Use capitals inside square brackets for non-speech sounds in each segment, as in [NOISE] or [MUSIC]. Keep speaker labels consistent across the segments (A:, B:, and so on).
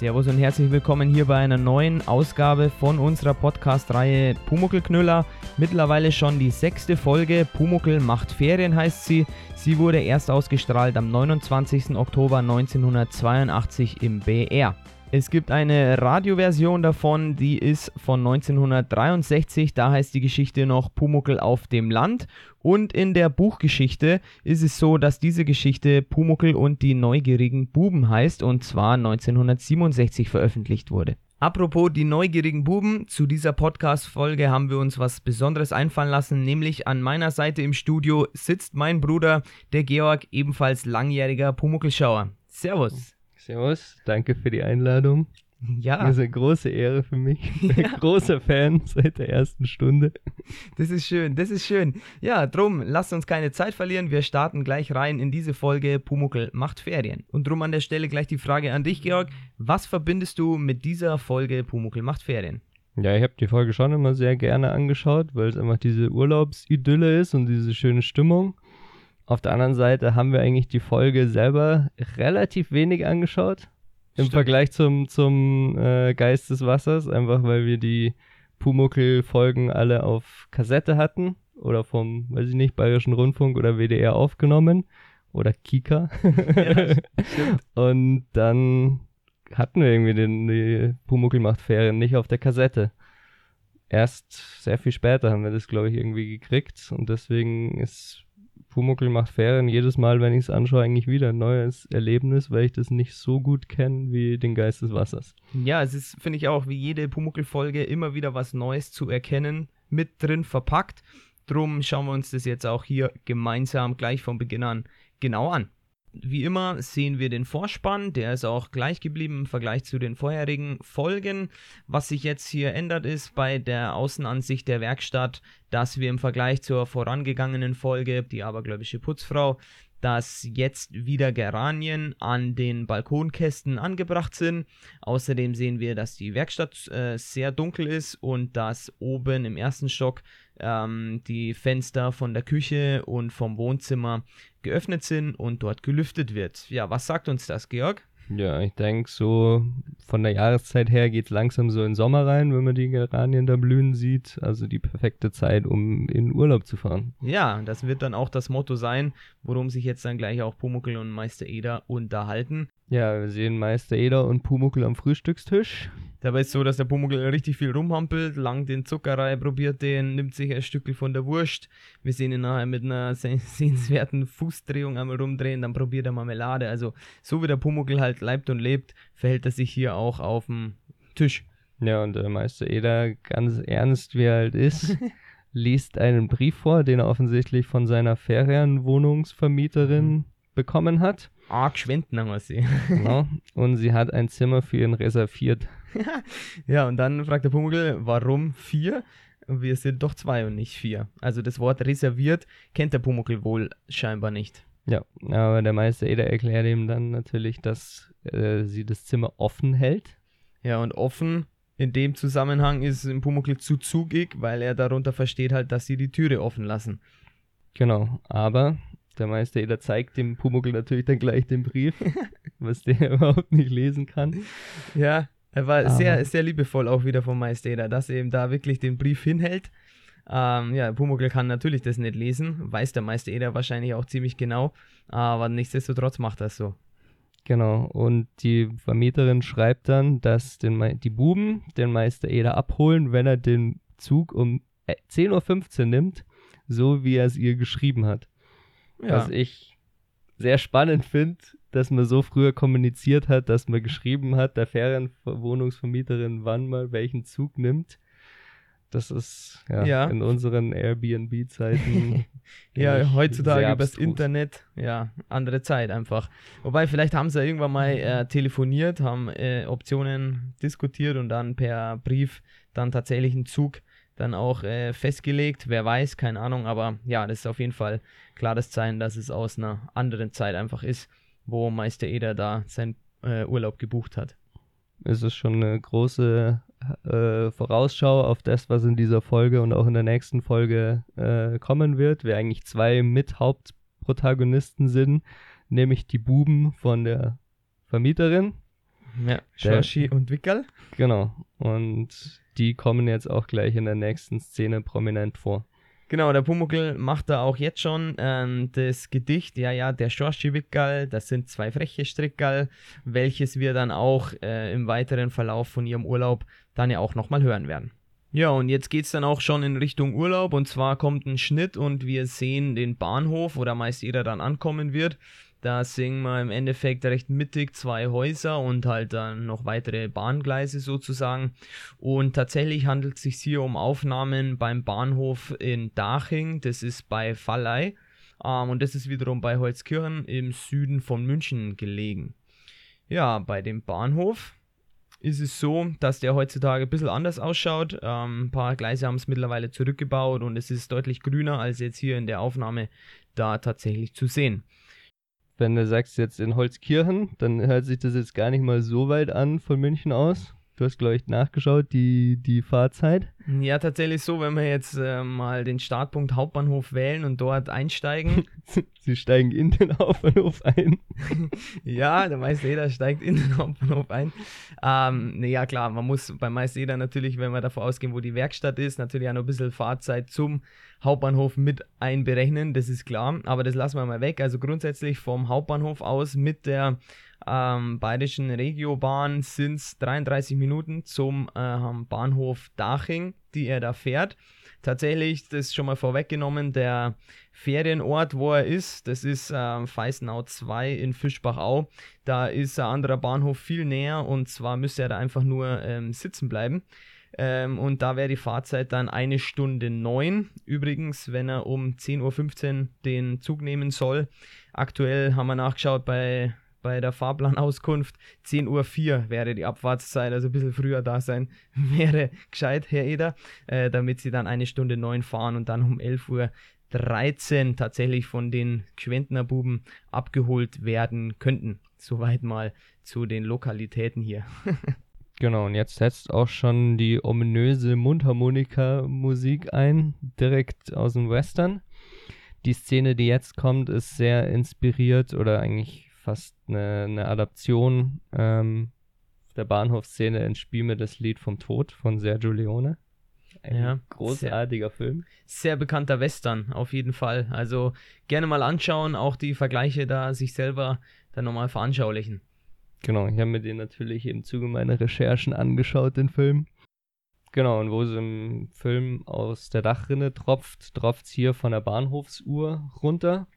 A: Servus und herzlich willkommen hier bei einer neuen Ausgabe von unserer Podcast-Reihe Pumuckelknüller. Mittlerweile schon die sechste Folge. Pumuckel macht Ferien heißt sie. Sie wurde erst ausgestrahlt am 29. Oktober 1982 im BR. Es gibt eine Radioversion davon, die ist von 1963, da heißt die Geschichte noch Pumuckel auf dem Land. Und in der Buchgeschichte ist es so, dass diese Geschichte Pumuckel und die neugierigen Buben heißt und zwar 1967 veröffentlicht wurde. Apropos die neugierigen Buben, zu dieser Podcast-Folge haben wir uns was Besonderes einfallen lassen, nämlich an meiner Seite im Studio sitzt mein Bruder, der Georg, ebenfalls langjähriger Pumuckelschauer. Servus.
B: Servus, danke für die Einladung.
A: Ja.
B: Das ist eine große Ehre für mich. [LAUGHS]
A: Ja.
B: großer Fan seit der ersten Stunde.
A: Das ist schön, das ist schön. Ja, drum, lasst uns keine Zeit verlieren. Wir starten gleich rein in diese Folge Pumuckel macht Ferien. Und drum an der Stelle gleich die Frage an dich, Georg. Was verbindest du mit dieser Folge Pumuckel macht Ferien?
B: Ja, ich habe die Folge schon immer sehr gerne angeschaut, weil es einfach diese Urlaubsidylle ist und diese schöne Stimmung. Auf der anderen Seite haben wir eigentlich die Folge selber relativ wenig angeschaut. Im
A: Stimmt.
B: Vergleich zum, zum äh, Geist des Wassers, einfach weil wir die Pumuckel-Folgen alle auf Kassette hatten oder vom, weiß ich nicht, Bayerischen Rundfunk oder WDR aufgenommen oder Kika.
A: Ja. [LAUGHS]
B: Und dann hatten wir irgendwie den, die Pumuckel macht Ferien nicht auf der Kassette. Erst sehr viel später haben wir das, glaube ich, irgendwie gekriegt. Und deswegen ist Pumuckel macht Ferien jedes Mal, wenn ich es anschaue, eigentlich wieder ein neues Erlebnis, weil ich das nicht so gut kenne wie den Geist des Wassers.
A: Ja, es ist, finde ich auch, wie jede Pumuckel-Folge immer wieder was Neues zu erkennen, mit drin verpackt. Drum schauen wir uns das jetzt auch hier gemeinsam gleich von Beginn an genau an. Wie immer sehen wir den Vorspann, der ist auch gleich geblieben im Vergleich zu den vorherigen Folgen. Was sich jetzt hier ändert, ist bei der Außenansicht der Werkstatt, dass wir im Vergleich zur vorangegangenen Folge, die abergläubische Putzfrau, dass jetzt wieder Geranien an den Balkonkästen angebracht sind. Außerdem sehen wir, dass die Werkstatt äh, sehr dunkel ist und dass oben im ersten Stock ähm, die Fenster von der Küche und vom Wohnzimmer geöffnet sind und dort gelüftet wird. Ja, was sagt uns das, Georg?
B: Ja, ich denke, so von der Jahreszeit her geht es langsam so in Sommer rein, wenn man die Geranien da blühen sieht. Also die perfekte Zeit, um in Urlaub zu fahren.
A: Ja, das wird dann auch das Motto sein, worum sich jetzt dann gleich auch Pumuckel und Meister Eder unterhalten.
B: Ja, wir sehen Meister Eder und Pumuckel am Frühstückstisch.
A: Dabei ist es so, dass der Pumuckel richtig viel rumhampelt, lang den Zuckerei, probiert den, nimmt sich ein Stückel von der Wurst. Wir sehen ihn nachher mit einer se- [LAUGHS] sehenswerten Fußdrehung einmal rumdrehen, dann probiert er Marmelade. Also so wie der Pumuckel halt leibt und lebt, verhält er sich hier auch auf dem Tisch.
B: Ja, und der Meister Eder, ganz ernst wie er halt ist, [LAUGHS] liest einen Brief vor, den er offensichtlich von seiner Ferienwohnungsvermieterin bekommen hat.
A: Arg haben wir sie. [LAUGHS]
B: Genau. Und sie hat ein Zimmer für ihn reserviert. [LAUGHS]
A: ja, und dann fragt der Pumuckel, warum vier? Wir sind doch zwei und nicht vier. Also das Wort reserviert kennt der Pumuckel wohl scheinbar nicht.
B: Ja, aber der Meister Eder erklärt ihm dann natürlich, dass äh, sie das Zimmer offen hält.
A: Ja, und offen in dem Zusammenhang ist im Pumuckel zu zugig, weil er darunter versteht halt, dass sie die Türe offen lassen.
B: Genau, aber der Meister Eder zeigt dem Pumuckel natürlich dann gleich den Brief, [LAUGHS] was der [LAUGHS] überhaupt nicht lesen kann.
A: Ja, er war
B: Aber-
A: sehr, sehr liebevoll auch wieder vom Meister Eder, dass er eben da wirklich den Brief hinhält. Ähm, ja, Pumuckel kann natürlich das nicht lesen, weiß der Meister Eder wahrscheinlich auch ziemlich genau, aber nichtsdestotrotz macht er es so.
B: Genau, und die Vermieterin schreibt dann, dass den, die Buben den Meister Eder abholen, wenn er den Zug um äh, 10.15 Uhr nimmt, so wie er es ihr geschrieben hat.
A: Ja,
B: Was ich sehr spannend finde, dass man so früher kommuniziert hat, dass man geschrieben hat, der Ferienwohnungsvermieterin, wann man welchen Zug nimmt. Das ist ja,
A: Ja.
B: in unseren Airbnb-Zeiten. [LAUGHS]
A: ja heutzutage übers
B: abstrus.
A: Internet, ja, andere Zeit einfach. Wobei, vielleicht haben sie ja irgendwann mal äh, [LAUGHS] telefoniert, haben äh, Optionen diskutiert und dann per Brief dann tatsächlich einen Zug dann auch äh, festgelegt. Wer weiß, keine Ahnung, aber ja, das ist auf jeden Fall klares Zeichen, dass es aus einer anderen Zeit einfach ist, wo Meister Eder da seinen äh, Urlaub gebucht hat.
B: Es ist schon eine große äh, Vorausschau auf das, was in dieser Folge und auch in der nächsten Folge äh, kommen wird. Wir eigentlich zwei Mithauptprotagonisten sind, nämlich die Buben von der Vermieterin
A: Ja, Shoshi und Wickel.
B: Genau. Und die kommen jetzt auch gleich in der nächsten Szene prominent vor.
A: Genau, der Pumuckl macht da auch jetzt schon ähm, das Gedicht, ja, ja, der Schorschi-Wickerl, das sind zwei freche Strickerl, welches wir dann auch äh, im weiteren Verlauf von ihrem Urlaub dann ja auch nochmal hören werden. Ja, und jetzt geht es dann auch schon in Richtung Urlaub und zwar kommt ein Schnitt und wir sehen den Bahnhof, wo da meist jeder dann ankommen wird. Da sehen wir im Endeffekt recht mittig zwei Häuser und halt dann noch weitere Bahngleise sozusagen. Und tatsächlich handelt es sich hier um Aufnahmen beim Bahnhof in Daching, das ist bei Valley. Ähm, und das ist wiederum bei Holzkirchen im Süden von München gelegen. Ja, bei dem Bahnhof ist es so, dass der heutzutage ein bisschen anders ausschaut. Ähm, ein paar Gleise haben es mittlerweile zurückgebaut und es ist deutlich grüner als jetzt hier in der Aufnahme da tatsächlich zu sehen
B: wenn du sagst jetzt in Holzkirchen, dann hört sich das jetzt gar nicht mal so weit an von München aus. Du hast, glaube ich, nachgeschaut, die, die Fahrzeit.
A: Ja, tatsächlich so, wenn wir jetzt äh, mal den Startpunkt Hauptbahnhof wählen und dort einsteigen. [LAUGHS]
B: Sie steigen in den Hauptbahnhof ein. [LAUGHS]
A: ja, der Meister steigt in den Hauptbahnhof ein. Ähm, ja, klar, man muss beim Meister natürlich, wenn wir davon ausgehen, wo die Werkstatt ist, natürlich auch noch ein bisschen Fahrzeit zum Hauptbahnhof mit einberechnen, das ist klar. Aber das lassen wir mal weg. Also grundsätzlich vom Hauptbahnhof aus mit der ähm, bayerischen Regiobahn sind es 33 Minuten zum äh, Bahnhof Daching, die er da fährt. Tatsächlich, das ist schon mal vorweggenommen, der Ferienort, wo er ist, das ist äh, Feisenau 2 in Fischbachau. Da ist ein anderer Bahnhof viel näher und zwar müsste er da einfach nur ähm, sitzen bleiben. Ähm, und da wäre die Fahrzeit dann eine Stunde neun. Übrigens, wenn er um 10.15 Uhr den Zug nehmen soll. Aktuell haben wir nachgeschaut bei bei der Fahrplanauskunft 10.04 Uhr wäre die Abfahrtszeit, also ein bisschen früher da sein [LAUGHS] wäre gescheit, Herr Eder, äh, damit sie dann eine Stunde neun fahren und dann um 11.13 Uhr tatsächlich von den Gschwendner Buben abgeholt werden könnten. Soweit mal zu den Lokalitäten hier. [LAUGHS]
B: genau, und jetzt setzt auch schon die ominöse Mundharmonika-Musik ein, direkt aus dem Western. Die Szene, die jetzt kommt, ist sehr inspiriert oder eigentlich fast eine, eine Adaption ähm, der Bahnhofsszene ins Spiel mit das Lied vom Tod von Sergio Leone. Ein ja, großartiger
A: sehr,
B: Film.
A: Sehr bekannter Western, auf jeden Fall. Also gerne mal anschauen, auch die Vergleiche da sich selber dann nochmal veranschaulichen.
B: Genau, ich habe mir den natürlich im Zuge meiner Recherchen angeschaut, den Film. Genau, und wo es im Film aus der Dachrinne tropft, tropft es hier von der Bahnhofsuhr runter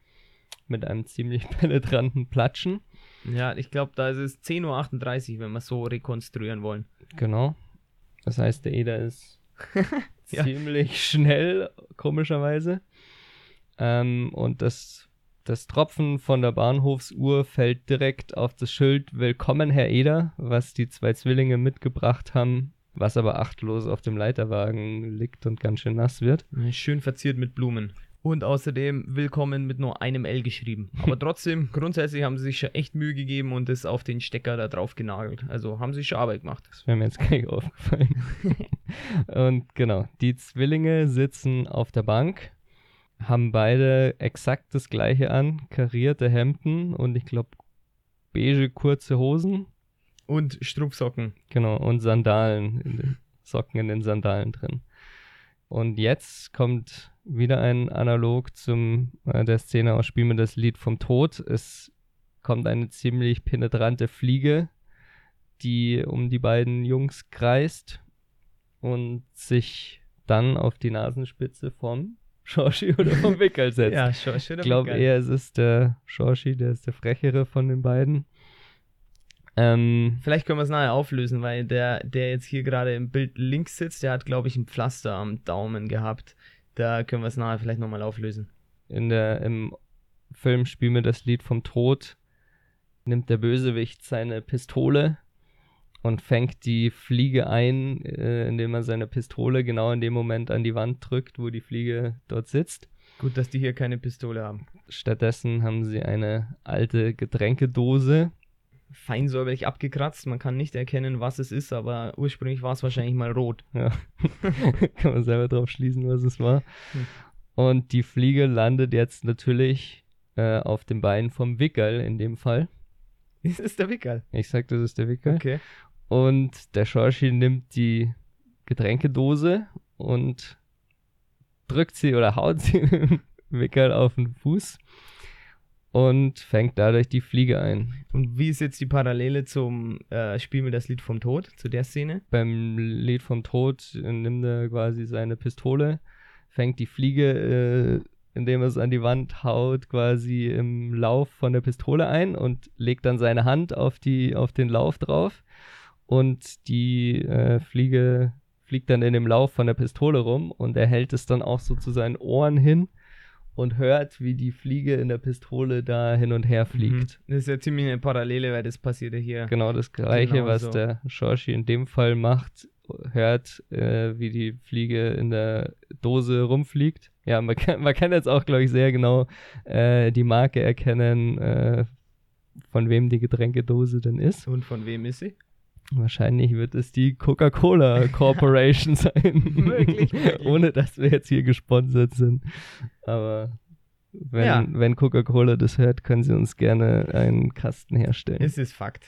B: mit einem ziemlich [LAUGHS] penetranten Platschen.
A: Ja, ich glaube, da ist es 10.38 Uhr, wenn wir so rekonstruieren wollen.
B: Genau. Das heißt, der Eder ist [LAUGHS] ja. ziemlich schnell, komischerweise. Ähm, und das, das Tropfen von der Bahnhofsuhr fällt direkt auf das Schild Willkommen, Herr Eder, was die zwei Zwillinge mitgebracht haben, was aber achtlos auf dem Leiterwagen liegt und ganz schön nass wird.
A: Schön verziert mit Blumen. Und außerdem willkommen mit nur einem L geschrieben. Aber [LAUGHS] trotzdem, grundsätzlich haben sie sich schon echt Mühe gegeben und es auf den Stecker da drauf genagelt. Also haben sie schon Arbeit gemacht.
B: Das wäre mir jetzt gar nicht aufgefallen. [LAUGHS] und genau, die Zwillinge sitzen auf der Bank, haben beide exakt das gleiche an, karierte Hemden und ich glaube beige kurze Hosen.
A: Und Strumpfsocken.
B: Genau, und Sandalen, in den Socken in den Sandalen drin. Und jetzt kommt wieder ein Analog zum äh, der Szene aus Spiel mir das Lied vom Tod. Es kommt eine ziemlich penetrante Fliege, die um die beiden Jungs kreist und sich dann auf die Nasenspitze vom [LAUGHS] Shoshi oder vom Wickel [LAUGHS] setzt.
A: ja, Shoshi
B: oder Ich glaube eher, es ist der Shoshi, der ist der frechere von den beiden.
A: Ähm, Vielleicht können wir es nachher auflösen, weil der, der jetzt hier gerade im Bild links sitzt, der hat, glaube ich, ein Pflaster am Daumen gehabt. Da können wir es nachher vielleicht nochmal auflösen.
B: In der, Im Film Spiel mir das Lied vom Tod nimmt der Bösewicht seine Pistole und fängt die Fliege ein, äh, indem er seine Pistole genau in dem Moment an die Wand drückt, wo die Fliege dort sitzt.
A: Gut, dass die hier keine Pistole haben.
B: Stattdessen haben sie eine alte Getränkedose,
A: feinsäuberlich abgekratzt. Man kann nicht erkennen, was es ist, aber ursprünglich war es wahrscheinlich mal rot. [LAUGHS]
B: Ja. [LAUGHS] kann man selber drauf schließen, was es war. Hm. Und die Fliege landet jetzt natürlich äh, auf dem Bein vom Wickerl in dem Fall.
A: Ist es der Wickel?
B: Ich sag, das ist der Wickel.
A: Okay.
B: Und der Schorschi nimmt die Getränkedose und drückt sie oder haut sie [LAUGHS] dem Wickel auf den Fuß und fängt dadurch die Fliege ein.
A: Und wie ist jetzt die Parallele zum äh, Spiel mit das Lied vom Tod, zu der Szene?
B: Beim Lied vom Tod äh, nimmt er quasi seine Pistole, fängt die Fliege, äh, indem er es an die Wand haut, quasi im Lauf von der Pistole ein und legt dann seine Hand auf, die, auf den Lauf drauf. Und die äh, Fliege fliegt dann in dem Lauf von der Pistole rum und er hält es dann auch so zu seinen Ohren hin und hört, wie die Fliege in der Pistole da hin und her fliegt.
A: Mhm. Das ist ja ziemlich eine Parallele, weil das passiert ja hier.
B: Genau das gleiche,
A: Genau
B: was
A: so.
B: der Shoshi in dem Fall macht, hört, äh, wie die Fliege in der Dose rumfliegt. Ja, man kann, man kann jetzt auch, glaube ich, sehr genau äh, die Marke erkennen, äh, von wem die Getränkedose denn ist.
A: Und von wem ist sie?
B: Wahrscheinlich wird es die Coca-Cola [LAUGHS] Corporation sein.
A: Möglich, möglich. [LAUGHS]
B: Ohne dass wir jetzt hier gesponsert sind. Aber wenn,
A: Ja.
B: wenn Coca-Cola das hört, können sie uns gerne einen Kasten herstellen.
A: Es ist Fakt.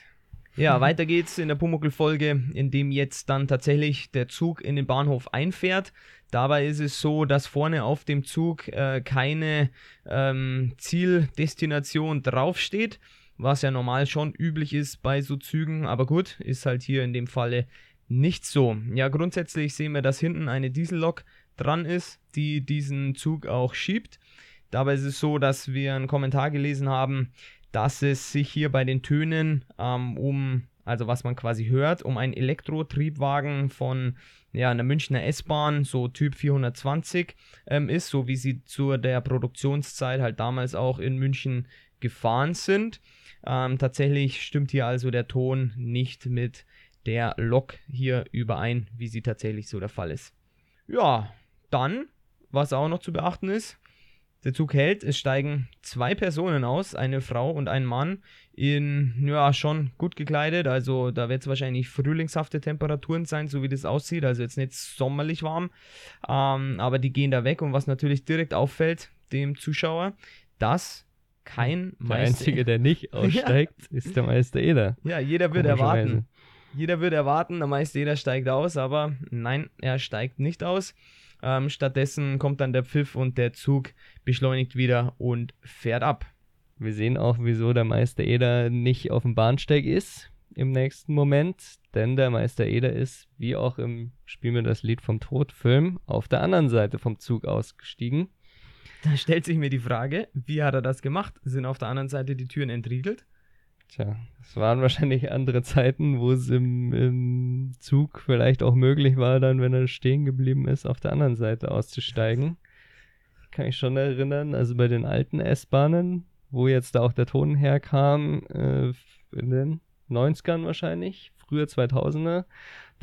A: Ja, weiter geht's in der Pumuckl-Folge, in dem jetzt dann tatsächlich der Zug in den Bahnhof einfährt. Dabei ist es so, dass vorne auf dem Zug äh, keine ähm, Zieldestination draufsteht, was ja normal schon üblich ist bei so Zügen, aber gut, ist halt hier in dem Falle nicht so. Ja, grundsätzlich sehen wir, dass hinten eine Diesellok dran ist, die diesen Zug auch schiebt. Dabei ist es so, dass wir einen Kommentar gelesen haben, dass es sich hier bei den Tönen ähm, um, also was man quasi hört, um einen Elektrotriebwagen von ja, einer Münchner S-Bahn, so Typ 420 ähm, ist, so wie sie zu der Produktionszeit halt damals auch in München gefahren sind. Ähm, tatsächlich stimmt hier also der Ton nicht mit der Lok hier überein, wie sie tatsächlich so der Fall ist. Ja, dann, was auch noch zu beachten ist, der Zug hält, es steigen zwei Personen aus, eine Frau und ein Mann, in, ja, schon gut gekleidet, also da wird es wahrscheinlich frühlingshafte Temperaturen sein, so wie das aussieht, also jetzt nicht sommerlich warm, ähm, aber die gehen da weg und was natürlich direkt auffällt, dem Zuschauer, dass kein
B: Der
A: Meister...
B: Einzige, der nicht [LAUGHS] aussteigt, ist der Meister Eder.
A: Ja, jeder
B: Komischerweise.
A: erwarten. Jeder würde erwarten, der Meister jeder steigt aus, aber nein, er steigt nicht aus. Ähm, stattdessen kommt dann der Pfiff und der Zug beschleunigt wieder und fährt ab.
B: Wir sehen auch, wieso der Meister Eder nicht auf dem Bahnsteig ist im nächsten Moment, denn der Meister Eder ist, wie auch im Spiel mir das Lied vom Tod Film, auf der anderen Seite vom Zug ausgestiegen.
A: Da stellt sich mir die Frage, wie hat er das gemacht? Sind auf der anderen Seite die Türen entriegelt?
B: Tja, es waren wahrscheinlich andere Zeiten, wo es im, im Zug vielleicht auch möglich war, dann, wenn er stehen geblieben ist, auf der anderen Seite auszusteigen. Kann ich schon erinnern, also bei den alten S-Bahnen, wo jetzt da auch der Ton herkam, äh, in den 90ern wahrscheinlich, früher 2000er,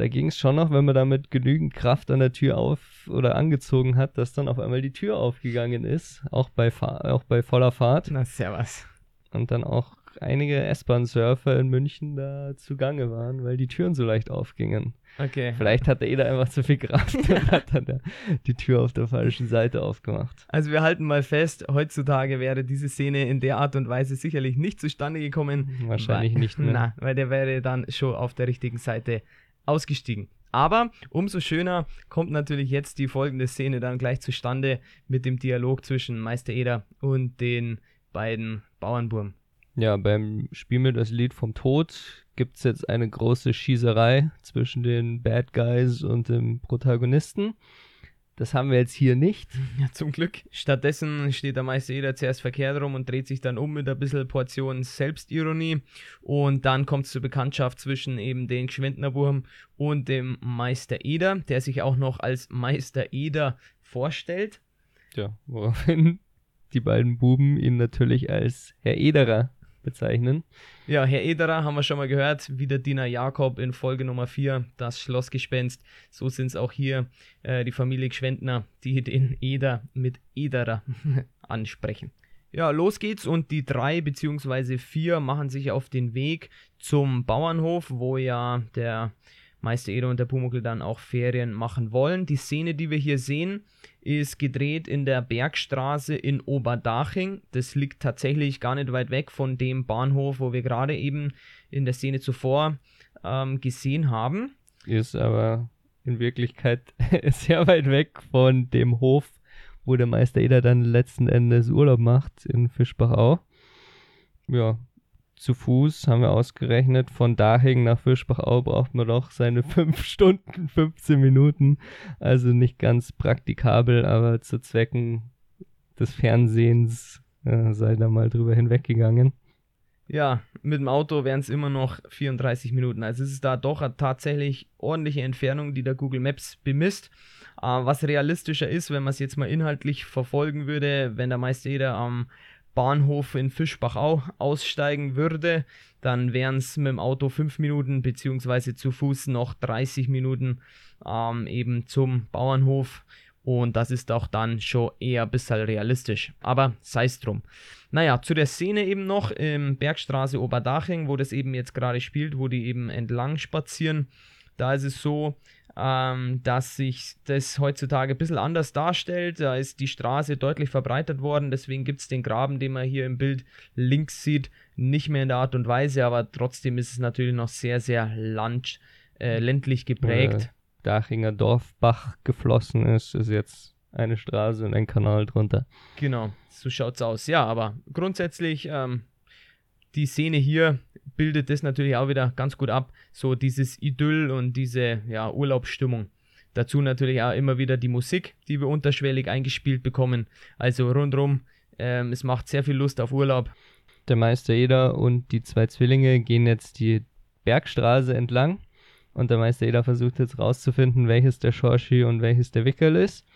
B: da ging es schon noch, wenn man damit genügend Kraft an der Tür auf oder angezogen hat, dass dann auf einmal die Tür aufgegangen ist, auch bei, auch bei voller Fahrt
A: Na, servus.
B: und dann auch einige S-Bahn-Surfer in München da zugange waren, weil die Türen so leicht aufgingen.
A: Okay.
B: Vielleicht hatte jeder einfach zu viel Kraft [LAUGHS] und hat dann der, die Tür auf der falschen Seite aufgemacht.
A: Also wir halten mal fest, heutzutage wäre diese Szene in der Art und Weise sicherlich nicht zustande gekommen.
B: Wahrscheinlich
A: weil,
B: nicht mehr.
A: Na, weil der wäre dann schon auf der richtigen Seite ausgestiegen. Aber umso schöner kommt natürlich jetzt die folgende Szene dann gleich zustande mit dem Dialog zwischen Meister Eder und den beiden Bauernburm.
B: Ja, beim Spiel mit das Lied vom Tod gibt es jetzt eine große Schießerei zwischen den Bad Guys und dem Protagonisten. Das haben wir jetzt hier nicht. [LAUGHS]
A: Ja, zum Glück. Stattdessen steht der Meister Eder zuerst verkehrt rum und dreht sich dann um mit ein bisschen Portion Selbstironie. Und dann kommt es zur Bekanntschaft zwischen eben den Geschwindnerwurm und dem Meister Eder, der sich auch noch als Meister Eder vorstellt.
B: Ja, woraufhin [LAUGHS] die beiden Buben ihn natürlich als Herr Ederer bezeichnen.
A: Ja, Herr Ederer haben wir schon mal gehört, wie der Diener Jakob in Folge Nummer 4, das Schlossgespenst. So sind es auch hier äh, die Familie Gschwendner, die den Eder mit Ederer [LAUGHS] ansprechen. Ja, los geht's und die drei beziehungsweise vier machen sich auf den Weg zum Bauernhof, wo ja der Meister und der Pumuckl dann auch Ferien machen wollen. Die Szene, die wir hier sehen, ist gedreht in der Bergstraße in Oberdaching. Das liegt tatsächlich gar nicht weit weg von dem Bahnhof, wo wir gerade eben in der Szene zuvor ähm, gesehen haben.
B: Ist aber in Wirklichkeit [LAUGHS] sehr weit weg von dem Hof, wo der Meister Eder dann letzten Endes Urlaub macht in Fischbachau. Ja, zu Fuß haben wir ausgerechnet, von Dahing nach Fischbachau braucht man doch seine [LAUGHS] 5 Stunden, 15 Minuten. Also nicht ganz praktikabel, aber zu Zwecken des Fernsehens äh, sei da mal drüber hinweggegangen.
A: Ja, mit dem Auto wären es immer noch 34 Minuten. Also es ist da doch tatsächlich ordentliche Entfernung, die der Google Maps bemisst. Äh, was realistischer ist, wenn man es jetzt mal inhaltlich verfolgen würde, wenn der Meister jeder am Bahnhof in Fischbachau aussteigen würde, dann wären es mit dem Auto 5 Minuten beziehungsweise zu Fuß noch 30 Minuten ähm, eben zum Bauernhof und das ist auch dann schon eher ein bisschen realistisch. Aber sei es drum. Naja, zu der Szene eben noch im Bergstraße Oberdaching, wo das eben jetzt gerade spielt, wo die eben entlang spazieren. Da ist es so, ähm, dass sich das heutzutage ein bisschen anders darstellt. Da ist die Straße deutlich verbreitert worden, deswegen gibt es den Graben, den man hier im Bild links sieht, nicht mehr in der Art und Weise, aber trotzdem ist es natürlich noch sehr, sehr land, äh, ländlich geprägt.
B: Äh, Dachinger Dorfbach geflossen ist, ist jetzt eine Straße und ein Kanal drunter.
A: Genau, so schaut's aus. Ja, aber grundsätzlich ähm, die Szene hier bildet das natürlich auch wieder ganz gut ab. So dieses Idyll und diese ja, Urlaubsstimmung. Dazu natürlich auch immer wieder die Musik, die wir unterschwellig eingespielt bekommen. Also rundherum, ähm, es macht sehr viel Lust auf Urlaub.
B: Der Meister Eder und die zwei Zwillinge gehen jetzt die Bergstraße entlang und der Meister Eder versucht jetzt rauszufinden, welches der Schorschi und welches der Wickel ist.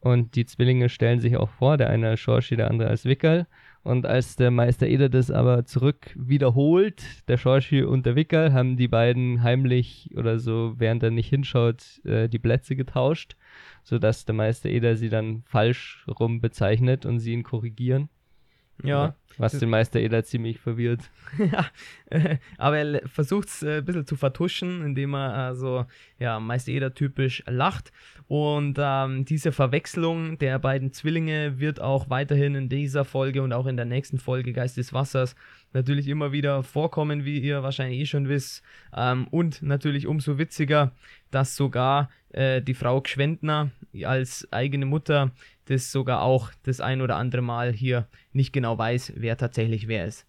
B: Und die Zwillinge stellen sich auch vor, der eine als Schorschi, der andere als Wickel. Und als der Meister Eder das aber zurück wiederholt, der Schorschi und der Wickel, haben die beiden heimlich oder so, während er nicht hinschaut, äh, die Plätze getauscht, sodass der Meister Eder sie dann falsch rum bezeichnet und sie ihn korrigieren.
A: Ja.
B: Was den Meister Eder ziemlich verwirrt. [LAUGHS]
A: ja, äh, aber er versucht es äh, ein bisschen zu vertuschen, indem er äh, so, ja, Meister Eder typisch lacht. Und ähm, diese Verwechslung der beiden Zwillinge wird auch weiterhin in dieser Folge und auch in der nächsten Folge Geist des Wassers natürlich immer wieder vorkommen, wie ihr wahrscheinlich eh schon wisst. Ähm, und natürlich umso witziger, dass sogar äh, die Frau Gschwendner als eigene Mutter das sogar auch das ein oder andere Mal hier nicht genau weiß, wer tatsächlich wer ist.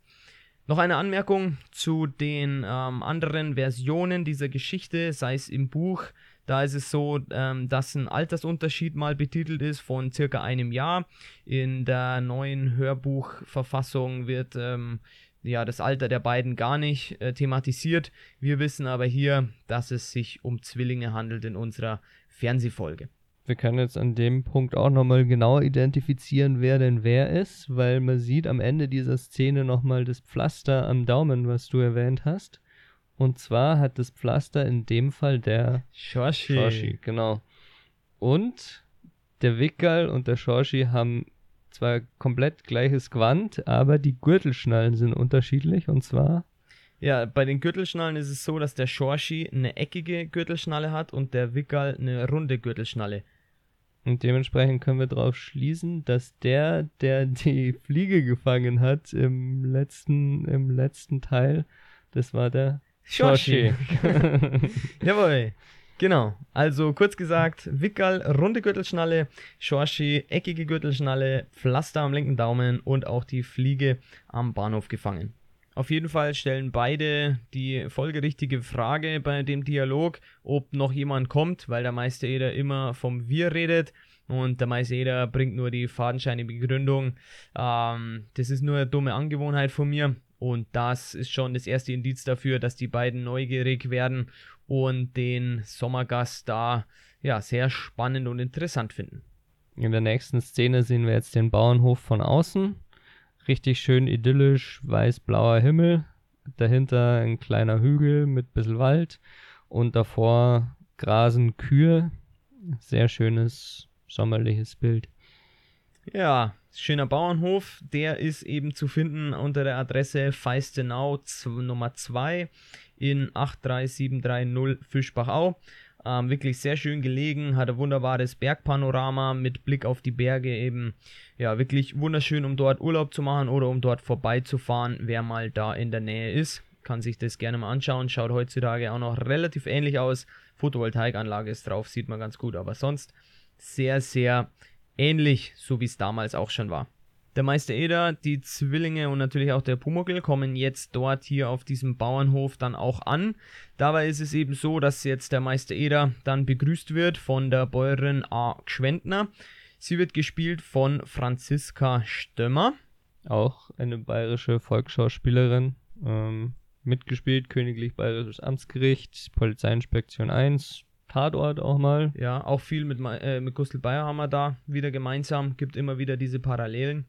A: Noch eine Anmerkung zu den ähm, anderen Versionen dieser Geschichte, sei es im Buch. Da ist es so, ähm, dass ein Altersunterschied mal betitelt ist von circa einem Jahr. In der neuen Hörbuchverfassung wird ähm, ja, das Alter der beiden gar nicht äh, thematisiert. Wir wissen aber hier, dass es sich um Zwillinge handelt in unserer Fernsehfolge.
B: Wir können jetzt an dem Punkt auch nochmal genauer identifizieren, wer denn wer ist, weil man sieht am Ende dieser Szene nochmal das Pflaster am Daumen, was du erwähnt hast. Und zwar hat das Pflaster in dem Fall der
A: Shoshi.
B: Shoshi, genau. Und der Wickel und der Shoshi haben zwar komplett gleiches Gewand, aber die Gürtelschnallen sind unterschiedlich und zwar
A: ja, bei den Gürtelschnallen ist es so, dass der Shorshi eine eckige Gürtelschnalle hat und der Wickel eine runde Gürtelschnalle.
B: Und dementsprechend können wir darauf schließen, dass der, der die Fliege gefangen hat im letzten, im letzten Teil, das war der
A: Shorshi. [LAUGHS] Jawohl. Genau. Also kurz gesagt, Wickel, runde Gürtelschnalle, Shorshi, eckige Gürtelschnalle, Pflaster am linken Daumen und auch die Fliege am Bahnhof gefangen. Auf jeden Fall stellen beide die folgerichtige Frage bei dem Dialog, ob noch jemand kommt, weil der Meister Eder immer vom Wir redet und der Meister Eder bringt nur die fadenscheinige Begründung. Ähm, das ist nur eine dumme Angewohnheit von mir und das ist schon das erste Indiz dafür, dass die beiden neugierig werden und den Sommergast da ja sehr spannend und interessant finden.
B: In der nächsten Szene sehen wir jetzt den Bauernhof von außen richtig schön idyllisch, weiß-blauer Himmel, dahinter ein kleiner Hügel mit ein bisschen Wald und davor grasen Kühe. Sehr schönes sommerliches Bild.
A: Ja, Schöner Bauernhof, der ist eben zu finden unter der Adresse Feistenau Nummer 2 in 83730 Fischbachau. Ähm, wirklich sehr schön gelegen, hat ein wunderbares Bergpanorama mit Blick auf die Berge eben. Ja, wirklich wunderschön, um dort Urlaub zu machen oder um dort vorbeizufahren, wer mal da in der Nähe ist. Kann sich das gerne mal anschauen. Schaut heutzutage auch noch relativ ähnlich aus. Photovoltaikanlage ist drauf, sieht man ganz gut, aber sonst sehr, sehr ähnlich, so wie es damals auch schon war. Der Meister Eder, die Zwillinge und natürlich auch der Pumuckl kommen jetzt dort hier auf diesem Bauernhof dann auch an. Dabei ist es eben so, dass jetzt der Meister Eder dann begrüßt wird von der Bäuerin A. Gschwendner. Sie wird gespielt von Franziska Stömmer.
B: Auch eine bayerische Volksschauspielerin. Ähm, mitgespielt, Königlich Bayerisches Amtsgericht, Polizeiinspektion 1, Tatort auch mal.
A: Ja, auch viel mit, äh, mit Gustl Bayer haben wir da wieder gemeinsam. Gibt immer wieder diese Parallelen.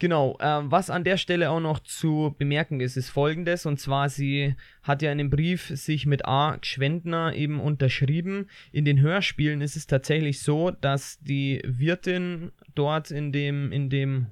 A: Genau, äh, was an der Stelle auch noch zu bemerken ist, ist folgendes, und zwar sie hat ja in dem Brief sich mit A. Gschwendner eben unterschrieben. In den Hörspielen ist es tatsächlich so, dass die Wirtin dort in dem, in dem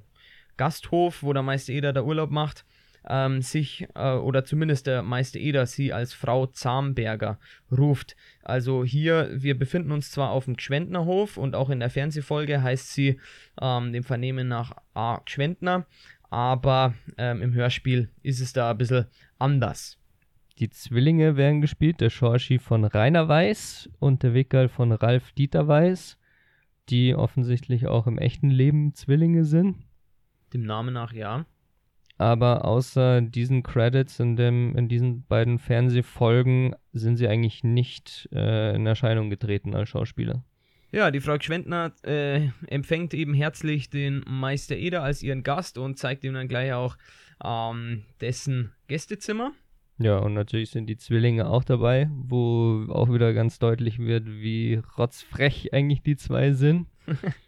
A: Gasthof, wo der Meister Eder der Urlaub macht, ähm, sich, äh, oder zumindest der Meister Eder sie als Frau Zamberger ruft. Also hier, wir befinden uns zwar auf dem Gschwendnerhof und auch in der Fernsehfolge heißt sie ähm, dem Vernehmen nach A. Gschwendner, aber ähm, im Hörspiel ist es da ein bisschen anders.
B: Die Zwillinge werden gespielt, der Schorschi von Rainer Weiß und der Wickerl von Ralf Dieter Weiß, die offensichtlich auch im echten Leben Zwillinge sind.
A: Dem Namen nach ja
B: aber außer diesen Credits in, dem, in diesen beiden Fernsehfolgen sind sie eigentlich nicht äh, in Erscheinung getreten als Schauspieler.
A: Ja, die Frau Gschwendner äh, empfängt eben herzlich den Meister Eder als ihren Gast und zeigt ihm dann gleich auch ähm, dessen Gästezimmer.
B: Ja, und natürlich sind die Zwillinge auch dabei, wo auch wieder ganz deutlich wird, wie rotzfrech eigentlich die zwei sind. [LAUGHS]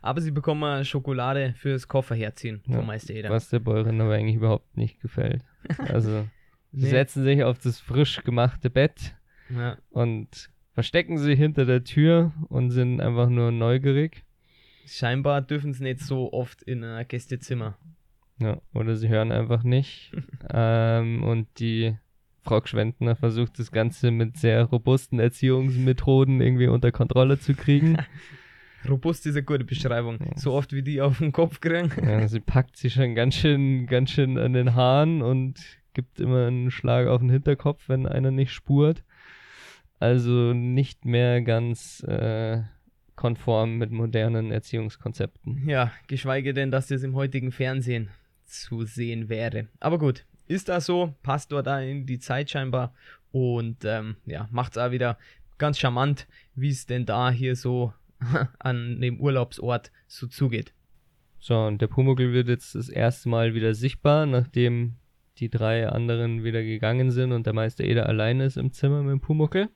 A: Aber sie bekommen Schokolade fürs Koffer herziehen
B: ja,
A: vom Meister Eder.
B: Was der Bäuerin aber eigentlich überhaupt nicht gefällt. [LAUGHS] Also, sie nee. setzen sich auf das frisch gemachte Bett ja. und verstecken sich hinter der Tür und sind einfach nur neugierig.
A: Scheinbar dürfen sie nicht so oft in ein Gästezimmer.
B: Ja, oder sie hören einfach nicht. [LAUGHS] ähm, und die Frau Gschwendner versucht das Ganze mit sehr robusten Erziehungsmethoden irgendwie unter Kontrolle zu kriegen. [LAUGHS]
A: Robust ist eine gute Beschreibung. Ja. So oft wie die auf den Kopf kriegen.
B: Ja, sie packt sich schon ganz schön, ganz schön an den Haaren und gibt immer einen Schlag auf den Hinterkopf, wenn einer nicht spurt. Also nicht mehr ganz äh, konform mit modernen Erziehungskonzepten.
A: Ja, geschweige denn, dass das im heutigen Fernsehen zu sehen wäre. Aber gut, ist das so, passt dort in die Zeit scheinbar und ähm, ja, macht es auch wieder ganz charmant, wie es denn da hier so [LAUGHS] an dem Urlaubsort so zugeht.
B: So, und der Pumuckl wird jetzt das erste Mal wieder sichtbar, nachdem die drei anderen wieder gegangen sind und der Meister Eder allein ist im Zimmer mit dem Pumuckl.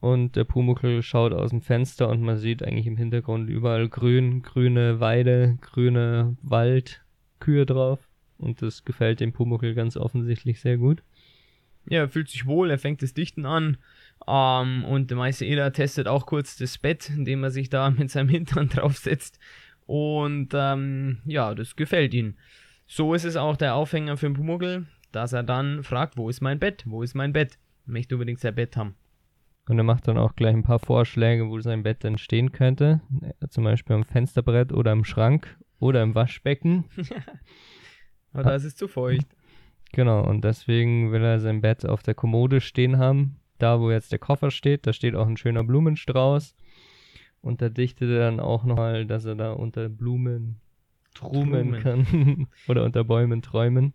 B: Und der Pumuckl schaut aus dem Fenster und man sieht eigentlich im Hintergrund überall grün, grüne Weide, grüne Wald, Kühe drauf. Und das gefällt dem Pumuckl ganz offensichtlich sehr gut.
A: Ja, er fühlt sich wohl, er fängt das Dichten an, ähm, und der Meister Eder testet auch kurz das Bett, indem er sich da [LAUGHS] mit seinem Hintern draufsetzt. Und ähm, ja, das gefällt ihm. So ist es auch der Aufhänger für den Pumuckl, dass er dann fragt, wo ist mein Bett? Wo ist mein Bett? Ich möchte unbedingt sein Bett haben.
B: Und er macht dann auch gleich ein paar Vorschläge, wo sein Bett dann stehen könnte. Zum Beispiel am Fensterbrett oder im Schrank oder im Waschbecken. [LAUGHS]
A: Aber da ist es zu feucht.
B: Genau, und deswegen will er sein Bett auf der Kommode stehen haben, da wo jetzt der Koffer steht, da steht auch ein schöner Blumenstrauß. Und da dichtet er dann auch nochmal, dass er da unter Blumen trumen kann. [LAUGHS] Oder unter Bäumen träumen.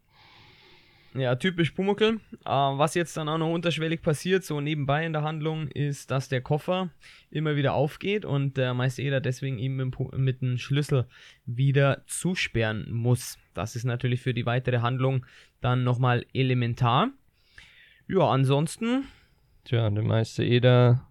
A: Ja, typisch Pumuckl. Äh, was jetzt dann auch noch unterschwellig passiert, so nebenbei in der Handlung, ist, dass der Koffer immer wieder aufgeht und der Meister Eder deswegen ihm mit, mit dem Schlüssel wieder zusperren muss. Das ist natürlich für die weitere Handlung dann nochmal elementar. Ja, ansonsten
B: Tja, und der Meister Eder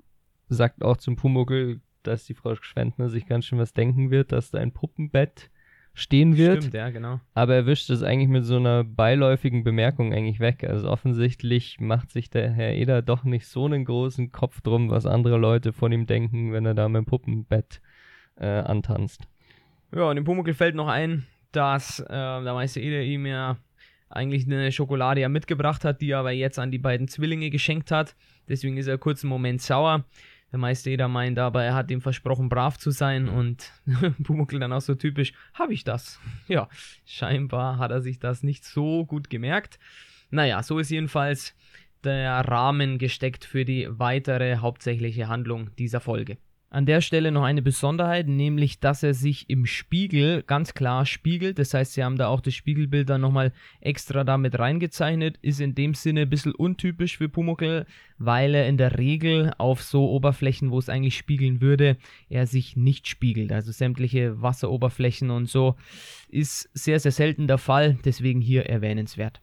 B: sagt auch zum Pumuckl, dass die Frau Schwendner sich ganz schön was denken wird, dass da ein Puppenbett stehen wird.
A: Stimmt, ja, genau.
B: Aber er wischt es eigentlich mit so einer beiläufigen Bemerkung eigentlich weg. Also offensichtlich macht sich der Herr Eder doch nicht so einen großen Kopf drum, was andere Leute von ihm denken, wenn er da mit dem Puppenbett äh, antanzt.
A: Ja, und dem Pumuckl fällt noch ein, dass äh, der Meister Eder ihm ja eigentlich eine Schokolade ja mitgebracht hat, die er aber jetzt an die beiden Zwillinge geschenkt hat. Deswegen ist er kurz einen Moment sauer. Der Meister Eder meint aber, er hat ihm versprochen, brav zu sein und [LAUGHS] Pumuckl dann auch so typisch, habe ich das? [LAUGHS] Ja, scheinbar hat er sich das nicht so gut gemerkt. Naja, so ist jedenfalls der Rahmen gesteckt für die weitere hauptsächliche Handlung dieser Folge. An der Stelle noch eine Besonderheit, nämlich dass er sich im Spiegel ganz klar spiegelt. Das heißt, sie haben da auch das Spiegelbild dann nochmal extra damit reingezeichnet. Ist in dem Sinne ein bisschen untypisch für Pumuckl, weil er in der Regel auf so Oberflächen, wo es eigentlich spiegeln würde, er sich nicht spiegelt. Also sämtliche Wasseroberflächen und so ist sehr, sehr selten der Fall. Deswegen hier erwähnenswert.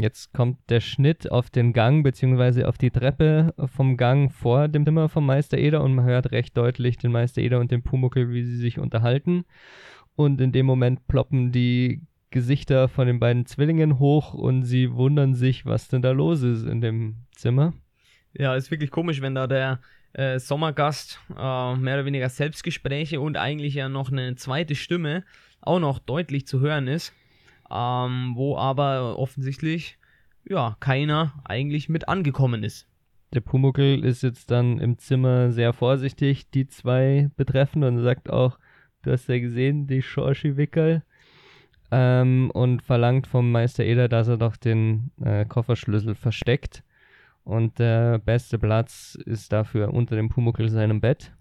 B: Jetzt kommt der Schnitt auf den Gang bzw. auf die Treppe vom Gang vor dem Zimmer vom Meister Eder und man hört recht deutlich den Meister Eder und den Pumuckel, wie sie sich unterhalten. Und in dem Moment ploppen die Gesichter von den beiden Zwillingen hoch und sie wundern sich, was denn da los ist in dem Zimmer.
A: Ja, ist wirklich komisch, wenn da der äh, Sommergast äh, mehr oder weniger Selbstgespräche und eigentlich ja noch eine zweite Stimme auch noch deutlich zu hören ist ähm, wo aber offensichtlich ja keiner eigentlich mit angekommen ist.
B: Der Pumuckel ist jetzt dann im Zimmer sehr vorsichtig, die zwei betreffen und sagt auch, du hast ja gesehen, die Schorschi-Wickel. Ähm, und verlangt vom Meister Eder, dass er doch den äh, Kofferschlüssel versteckt. Und der beste Platz ist dafür unter dem Pumuckel seinem Bett,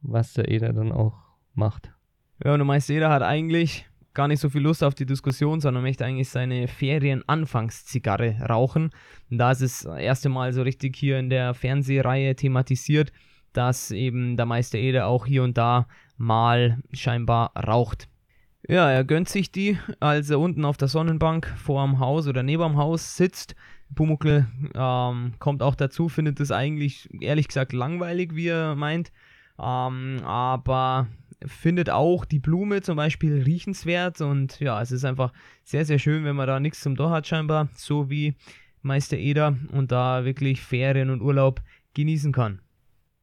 B: was der Eder dann auch macht.
A: Ja, und der Meister Eder hat eigentlich gar nicht so viel Lust auf die Diskussion, sondern möchte eigentlich seine Ferien-Anfangszigarre rauchen. Und da ist es das erste Mal so richtig hier in der Fernsehreihe thematisiert, dass eben der Meister Ede auch hier und da mal scheinbar raucht. Ja, er gönnt sich die, als er unten auf der Sonnenbank vor dem Haus oder neben dem Haus sitzt. Pumuckl ähm, kommt auch dazu, findet es eigentlich ehrlich gesagt langweilig, wie er meint. Ähm, aber findet auch die Blume zum Beispiel riechenswert und ja, es ist einfach sehr, sehr schön, wenn man da nichts zum Tor hat scheinbar, so wie Meister Eder und da wirklich Ferien und Urlaub genießen kann.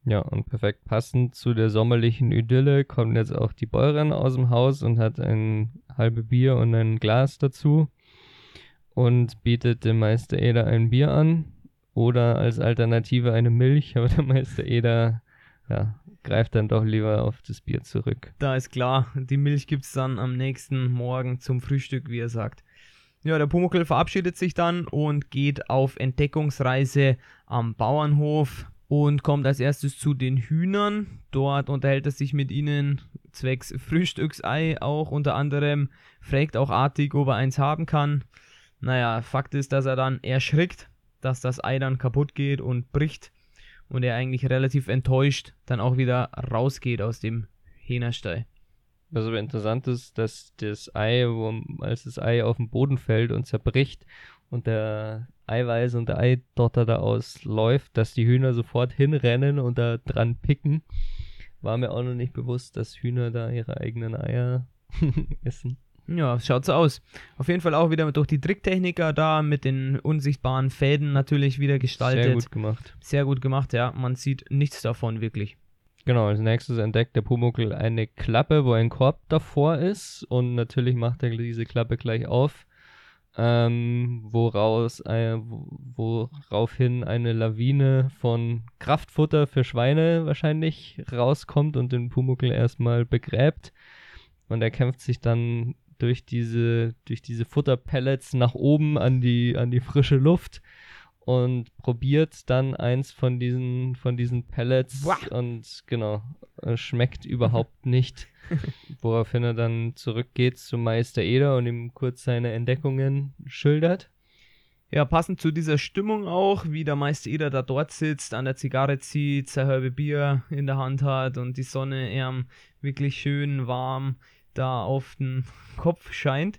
B: Ja, und perfekt passend zu der sommerlichen Idylle kommt jetzt auch die Bäuerin aus dem Haus und hat ein halbe Bier und ein Glas dazu und bietet dem Meister Eder ein Bier an oder als Alternative eine Milch, aber der Meister Eder ja, greift dann doch lieber auf das Bier zurück.
A: Da ist klar, die Milch gibt es dann am nächsten Morgen zum Frühstück, wie er sagt. Ja, der Pumuckl verabschiedet sich dann und geht auf Entdeckungsreise am Bauernhof und kommt als erstes zu den Hühnern. Dort unterhält er sich mit ihnen zwecks Frühstücksei auch unter anderem, fragt auch artig, ob er eins haben kann. Naja, Fakt ist, dass er dann erschrickt, dass das Ei dann kaputt geht und bricht und er eigentlich relativ enttäuscht dann auch wieder rausgeht aus dem Hähnerstall.
B: Was aber interessant ist, dass das Ei, wo, als das Ei auf den Boden fällt und zerbricht und der Eiweiß und der Eidotter da ausläuft, dass die Hühner sofort hinrennen und da dran picken. War mir auch noch nicht bewusst, dass Hühner da ihre eigenen Eier [LAUGHS] essen.
A: Ja, schaut so aus. Auf jeden Fall auch wieder durch die Tricktechniker da mit den unsichtbaren Fäden natürlich wieder gestaltet.
B: Sehr gut gemacht.
A: Sehr gut gemacht, ja. Man sieht nichts davon wirklich.
B: Genau, als nächstes entdeckt der Pumuckl eine Klappe, wo ein Korb davor ist und natürlich macht er diese Klappe gleich auf, ähm, woraus, äh, woraufhin eine Lawine von Kraftfutter für Schweine wahrscheinlich rauskommt und den Pumuckl erstmal begräbt. Und er kämpft sich dann durch diese, durch diese Futterpellets nach oben an die, an die frische Luft und probiert dann eins von diesen, von diesen Pellets
A: Boah.
B: und genau, schmeckt überhaupt [LAUGHS] nicht. Woraufhin er dann zurückgeht zum Meister Eder und ihm kurz seine Entdeckungen schildert.
A: Ja, passend zu dieser Stimmung auch, wie der Meister Eder da dort sitzt, an der Zigarre zieht, sein halbe Bier in der Hand hat und die Sonne ihm wirklich schön warm da auf den Kopf scheint.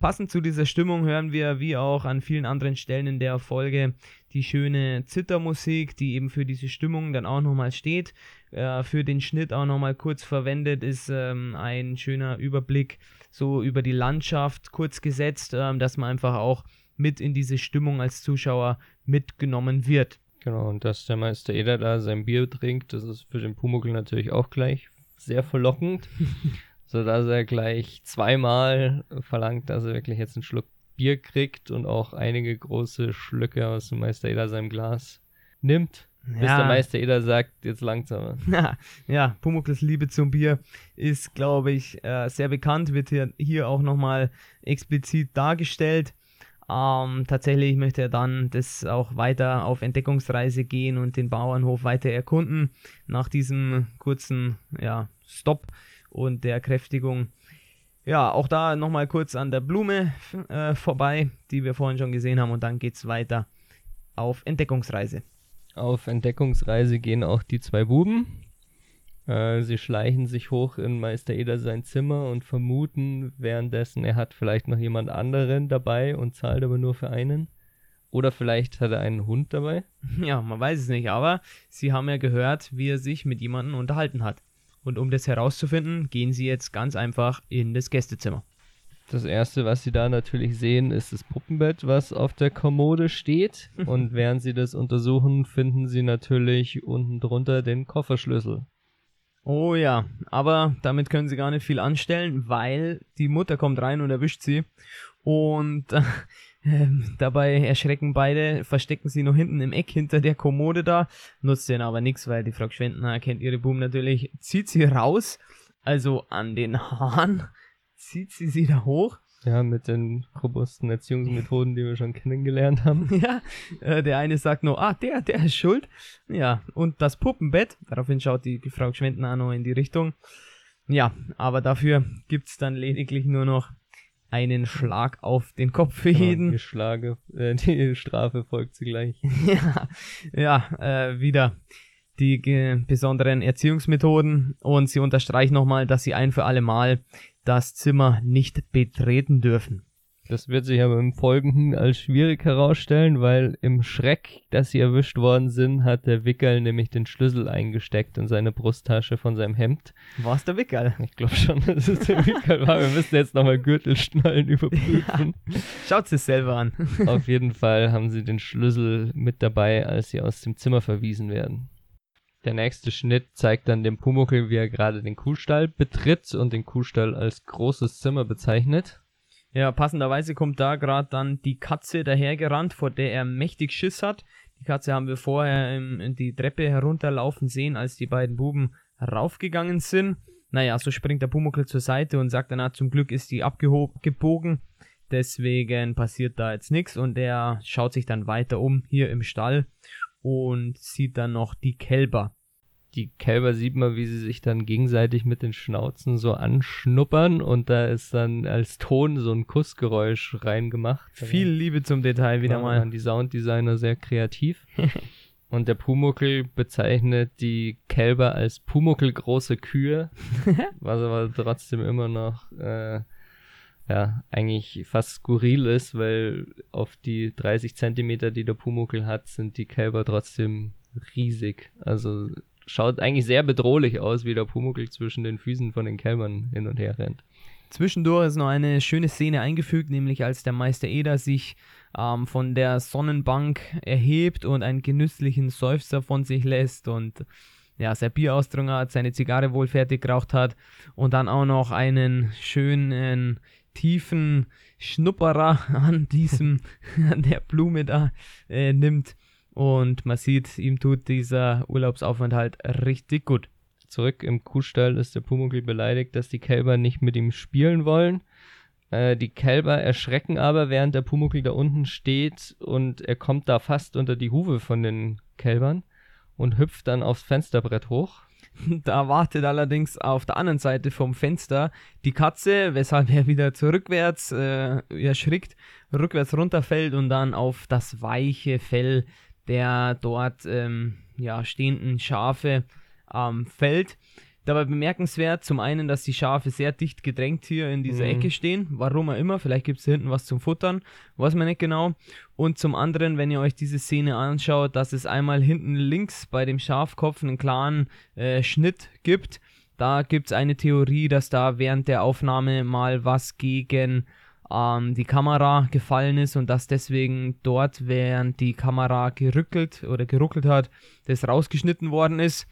A: Passend zu dieser Stimmung hören wir, wie auch an vielen anderen Stellen in der Folge, die schöne Zittermusik, die eben für diese Stimmung dann auch nochmal steht. Äh, für den Schnitt auch nochmal kurz verwendet ist ähm, ein schöner Überblick so über die Landschaft kurz gesetzt, ähm, dass man einfach auch mit in diese Stimmung als Zuschauer mitgenommen wird.
B: Genau, und dass der Meister Eder da sein Bier trinkt, das ist für den Pumuckl natürlich auch gleich sehr verlockend. [LAUGHS] sodass er gleich zweimal verlangt, dass er wirklich jetzt einen Schluck Bier kriegt und auch einige große Schlücke aus dem Meister Eder seinem Glas nimmt. Ja. Bis der Meister Eder sagt, jetzt langsamer. [LAUGHS]
A: Ja, ja Pumukls Liebe zum Bier ist, glaube ich, äh, sehr bekannt, wird hier, hier auch nochmal explizit dargestellt. Ähm, tatsächlich möchte er dann das auch weiter auf Entdeckungsreise gehen und den Bauernhof weiter erkunden. Nach diesem kurzen ja, Stopp und der Kräftigung. Ja, auch da nochmal kurz an der Blume äh, vorbei, die wir vorhin schon gesehen haben, und dann geht es weiter auf Entdeckungsreise.
B: Auf Entdeckungsreise gehen auch die zwei Buben. Äh, sie schleichen sich hoch in Meister Eder sein Zimmer und vermuten währenddessen, er hat vielleicht noch jemand anderen dabei und zahlt aber nur für einen. Oder vielleicht hat er einen Hund dabei. [LAUGHS]
A: Ja, man weiß es nicht, aber sie haben ja gehört, wie er sich mit jemandem unterhalten hat. Und um das herauszufinden, gehen sie jetzt ganz einfach in das Gästezimmer.
B: Das erste, was sie da natürlich sehen, ist das Puppenbett, was auf der Kommode steht. [LAUGHS] Und während sie das untersuchen, finden sie natürlich unten drunter den Kofferschlüssel.
A: Oh ja, aber damit können sie gar nicht viel anstellen, weil die Mutter kommt rein und erwischt sie. Und äh, dabei erschrecken beide, verstecken sie noch hinten im Eck hinter der Kommode da. Nutzt denen aber nichts, weil die Frau Schwendner kennt ihre Boom natürlich. Zieht sie raus, also an den Haaren zieht sie sie da hoch.
B: Ja, mit den robusten Erziehungsmethoden, die wir schon kennengelernt haben. [LAUGHS]
A: Ja, äh, der eine sagt nur, ah, der, der ist schuld. Ja, und das Puppenbett, daraufhin schaut die, die Frau Gschwendner noch in die Richtung. Ja, aber dafür gibt es dann lediglich nur noch einen Schlag auf den Kopf für jeden.
B: Die, Schlage, äh, die Strafe folgt zugleich. [LAUGHS]
A: ja, ja äh, wieder die äh, besonderen Erziehungsmethoden und sie unterstreicht nochmal, dass sie ein für alle Mal das Zimmer nicht betreten dürfen.
B: Das wird sich aber im Folgenden als schwierig herausstellen, weil im Schreck, dass sie erwischt worden sind, hat der Wickel nämlich den Schlüssel eingesteckt in seine Brusttasche von seinem Hemd.
A: War es der Wickel?
B: Ich glaube schon, dass es der Wickel war. Wir müssen jetzt nochmal Gürtelschnallen überprüfen.
A: Ja. Schaut es selber an.
B: Auf jeden Fall haben sie den Schlüssel mit dabei, als sie aus dem Zimmer verwiesen werden. Der nächste Schnitt zeigt dann dem Pumuckel, wie er gerade den Kuhstall betritt und den Kuhstall als großes Zimmer bezeichnet.
A: Ja, passenderweise kommt da gerade dann die Katze dahergerannt, vor der er mächtig Schiss hat. Die Katze haben wir vorher in die Treppe herunterlaufen sehen, als die beiden Buben raufgegangen sind. Naja, so springt der Pumuckel zur Seite und sagt dann, na, zum Glück ist die abgebogen. Deswegen passiert da jetzt nichts und er schaut sich dann weiter um hier im Stall und sieht dann noch die Kälber.
B: Die Kälber sieht man, wie sie sich dann gegenseitig mit den Schnauzen so anschnuppern und da ist dann als Ton so ein Kussgeräusch reingemacht.
A: Viel Liebe zum Detail wieder mal.
B: Die Sounddesigner sehr kreativ. [LAUGHS] und der Pumuckel bezeichnet die Kälber als Pumuckelgroße Kühe, [LAUGHS] was aber trotzdem immer noch äh, ja, eigentlich fast skurril ist, weil auf die 30 Zentimeter, die der Pumuckel hat, sind die Kälber trotzdem riesig. Also schaut eigentlich sehr bedrohlich aus, wie der Pumuckel zwischen den Füßen von den Kälbern hin und her rennt.
A: Zwischendurch ist noch eine schöne Szene eingefügt, nämlich als der Meister Eder sich ähm, von der Sonnenbank erhebt und einen genüsslichen Seufzer von sich lässt und ja, sein Bier austrunken hat, seine Zigarre wohl fertig geraucht hat und dann auch noch einen schönen tiefen Schnupperer [LAUGHS] an diesem, [LAUGHS] an der Blume da äh, nimmt. Und man sieht, ihm tut dieser Urlaubsaufenthalt richtig gut.
B: Zurück im Kuhstall ist der Pumuckl beleidigt, dass die Kälber nicht mit ihm spielen wollen. Äh, die Kälber erschrecken aber, während der Pumuckl da unten steht und er kommt da fast unter die Hufe von den Kälbern und hüpft dann aufs Fensterbrett hoch. [LAUGHS]
A: Da wartet allerdings auf der anderen Seite vom Fenster die Katze, weshalb er wieder zurückwärts äh, erschrickt, rückwärts runterfällt und dann auf das weiche Fell der dort ähm, ja, stehenden Schafe ähm, fällt. Dabei bemerkenswert zum einen, dass die Schafe sehr dicht gedrängt hier in dieser mhm. Ecke stehen. Warum auch immer. Vielleicht gibt es hinten was zum Futtern. Weiß man nicht genau. Und zum anderen, wenn ihr euch diese Szene anschaut, dass es einmal hinten links bei dem Schafkopf einen klaren äh, Schnitt gibt. Da gibt es eine Theorie, dass da während der Aufnahme mal was gegen ähm, die Kamera gefallen ist und dass deswegen dort, während die Kamera gerückelt oder geruckelt hat, das rausgeschnitten worden ist.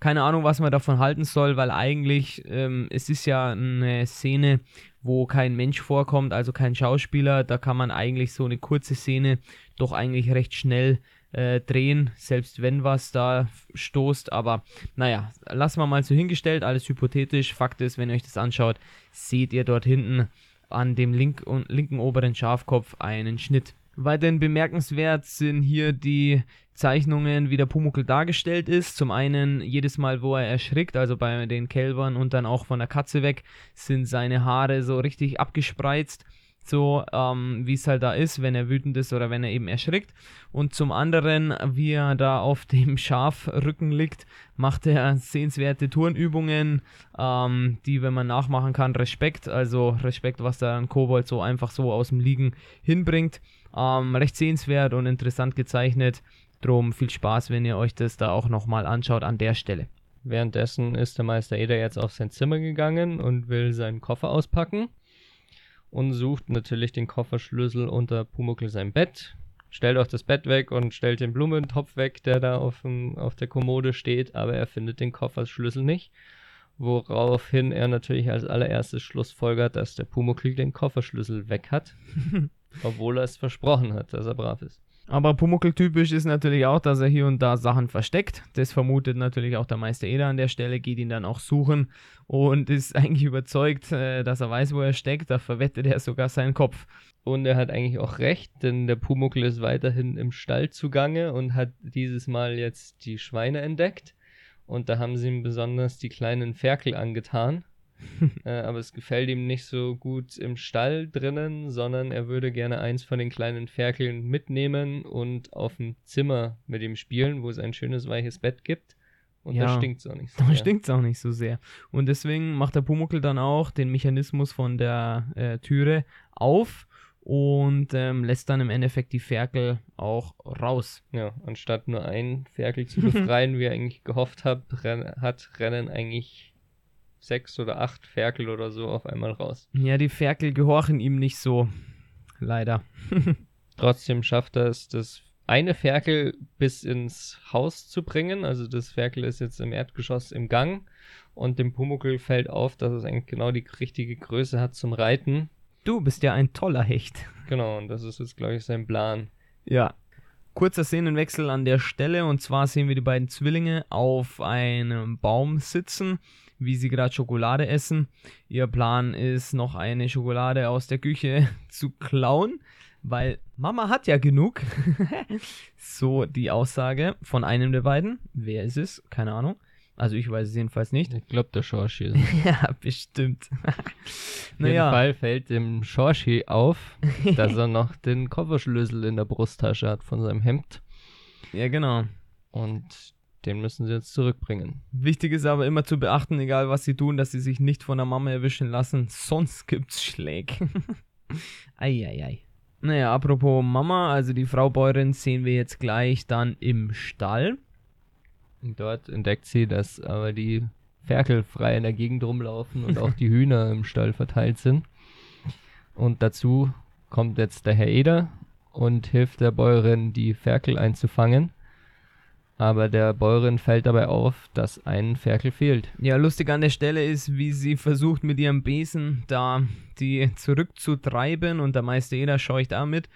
A: Keine Ahnung, was man davon halten soll, weil eigentlich ähm, es ist ja eine Szene, wo kein Mensch vorkommt, also kein Schauspieler. Da kann man eigentlich so eine kurze Szene doch eigentlich recht schnell äh, drehen, selbst wenn was da stoßt. Aber naja, lassen wir mal so hingestellt, alles hypothetisch. Fakt ist, wenn ihr euch das anschaut, seht ihr dort hinten an dem link linken oberen Schafkopf einen Schnitt. Weiterhin bemerkenswert sind hier die Zeichnungen, wie der Pumuckl dargestellt ist. Zum einen jedes Mal, wo er erschrickt, also bei den Kälbern und dann auch von der Katze weg, sind seine Haare so richtig abgespreizt so ähm, wie es halt da ist, wenn er wütend ist oder wenn er eben erschrickt. Und zum anderen, wie er da auf [LAUGHS] dem Schafrücken liegt, macht er sehenswerte Turnübungen, ähm, die, wenn man nachmachen kann, Respekt, also Respekt, was da ein Kobold so einfach so aus dem Liegen hinbringt. Ähm, recht sehenswert und interessant gezeichnet. Drum viel Spaß, wenn ihr euch das da auch nochmal anschaut an der Stelle.
B: Währenddessen ist der Meister Eder jetzt auf sein Zimmer gegangen und will seinen Koffer auspacken und sucht natürlich den Kofferschlüssel unter Pumuckl sein Bett. Stellt auch das Bett weg und stellt den Blumentopf weg, der da auf, dem, auf der Kommode steht, aber er findet den Kofferschlüssel nicht. Woraufhin er natürlich als allererstes schlussfolgert, dass der Pumuckl den Kofferschlüssel weg hat, [LAUGHS] obwohl er es versprochen hat, dass er brav ist.
A: Aber Pumuckl-typisch ist natürlich auch, dass er hier und da Sachen versteckt. Das vermutet natürlich auch der Meister Eder an der Stelle, geht ihn dann auch suchen und ist [LAUGHS] eigentlich überzeugt, äh, dass er weiß, wo er steckt. Da verwettet er sogar seinen Kopf.
B: Und er hat eigentlich auch recht, denn der Pumuckl ist weiterhin im Stall zugange und hat dieses Mal jetzt die Schweine entdeckt. Und da haben sie ihm besonders die kleinen Ferkel angetan. Äh, aber es gefällt ihm nicht so gut im Stall drinnen, sondern er würde gerne eins von den kleinen Ferkeln mitnehmen und auf dem Zimmer mit ihm spielen, wo es ein schönes weiches Bett gibt. Und ja, da stinkt es auch nicht
A: so da sehr. Da stinkt es auch nicht so sehr. Und deswegen macht der Pumuckel dann auch den Mechanismus von der äh, Türe auf und ähm, lässt dann im Endeffekt die Ferkel auch raus.
B: Ja, anstatt nur ein Ferkel zu [LAUGHS] befreien, wie er eigentlich gehofft hat, renn, hat rennen eigentlich sechs oder acht Ferkel oder so auf einmal raus.
A: Ja, die Ferkel gehorchen ihm nicht so. Leider. [LAUGHS]
B: Trotzdem schafft er es, das eine Ferkel bis ins Haus zu bringen. Also das Ferkel ist jetzt im Erdgeschoss im Gang und dem Pumuckl fällt auf, dass es eigentlich genau die richtige Größe hat zum Reiten.
A: Du bist ja ein toller Hecht.
B: Genau, und das ist jetzt, glaube ich, sein Plan.
A: Ja. Kurzer Szenenwechsel an der Stelle und zwar sehen wir die beiden Zwillinge auf einem Baum sitzen wie sie gerade Schokolade essen. Ihr Plan ist, noch eine Schokolade aus der Küche [LAUGHS] zu klauen, weil Mama hat ja genug. [LAUGHS] so die Aussage von einem der beiden. Wer ist es? Keine Ahnung. Also ich weiß es jedenfalls nicht.
B: Ich glaube der Schorschi. [LAUGHS]
A: ja, bestimmt.
B: Auf jeden Fall fällt dem Schorschi auf, dass er noch den Kofferschlüssel in der Brusttasche hat von seinem Hemd.
A: Ja, genau.
B: Und den müssen sie jetzt zurückbringen.
A: Wichtig ist aber immer zu beachten, egal was sie tun, dass sie sich nicht von der Mama erwischen lassen, sonst gibt's Schläge. [LAUGHS] Eieiei. Naja, apropos Mama, also die Frau Bäuerin sehen wir jetzt gleich dann im Stall.
B: Und dort entdeckt sie, dass aber die Ferkel frei in der Gegend rumlaufen und auch die Hühner im Stall verteilt sind. Und dazu kommt jetzt der Herr Eder und hilft der Bäuerin, die Ferkel einzufangen aber der Bäuerin fällt dabei auf, dass ein Ferkel fehlt.
A: Ja, lustig an der Stelle ist, wie sie versucht mit ihrem Besen da die zurückzutreiben und der Meister Eder scheucht damit.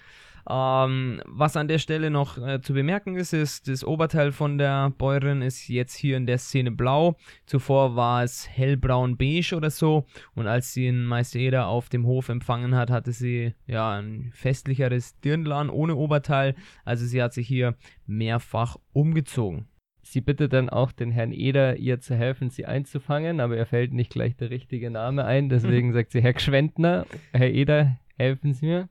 A: Ähm, was an der Stelle noch äh, zu bemerken ist, ist, das Oberteil von der Bäuerin ist jetzt hier in der Szene blau. Zuvor war es hellbraun-beige oder so. Und als sie den Meister Eder auf dem Hof empfangen hat, hatte sie ja ein festlicheres Dirndl ohne Oberteil. Also sie hat sich hier mehrfach umgezogen.
B: Sie bittet dann auch den Herrn Eder, ihr zu helfen, sie einzufangen, aber er fällt nicht gleich der richtige Name ein. Deswegen [LAUGHS] sagt sie, Herr Gschwendner, Herr Eder, helfen Sie mir.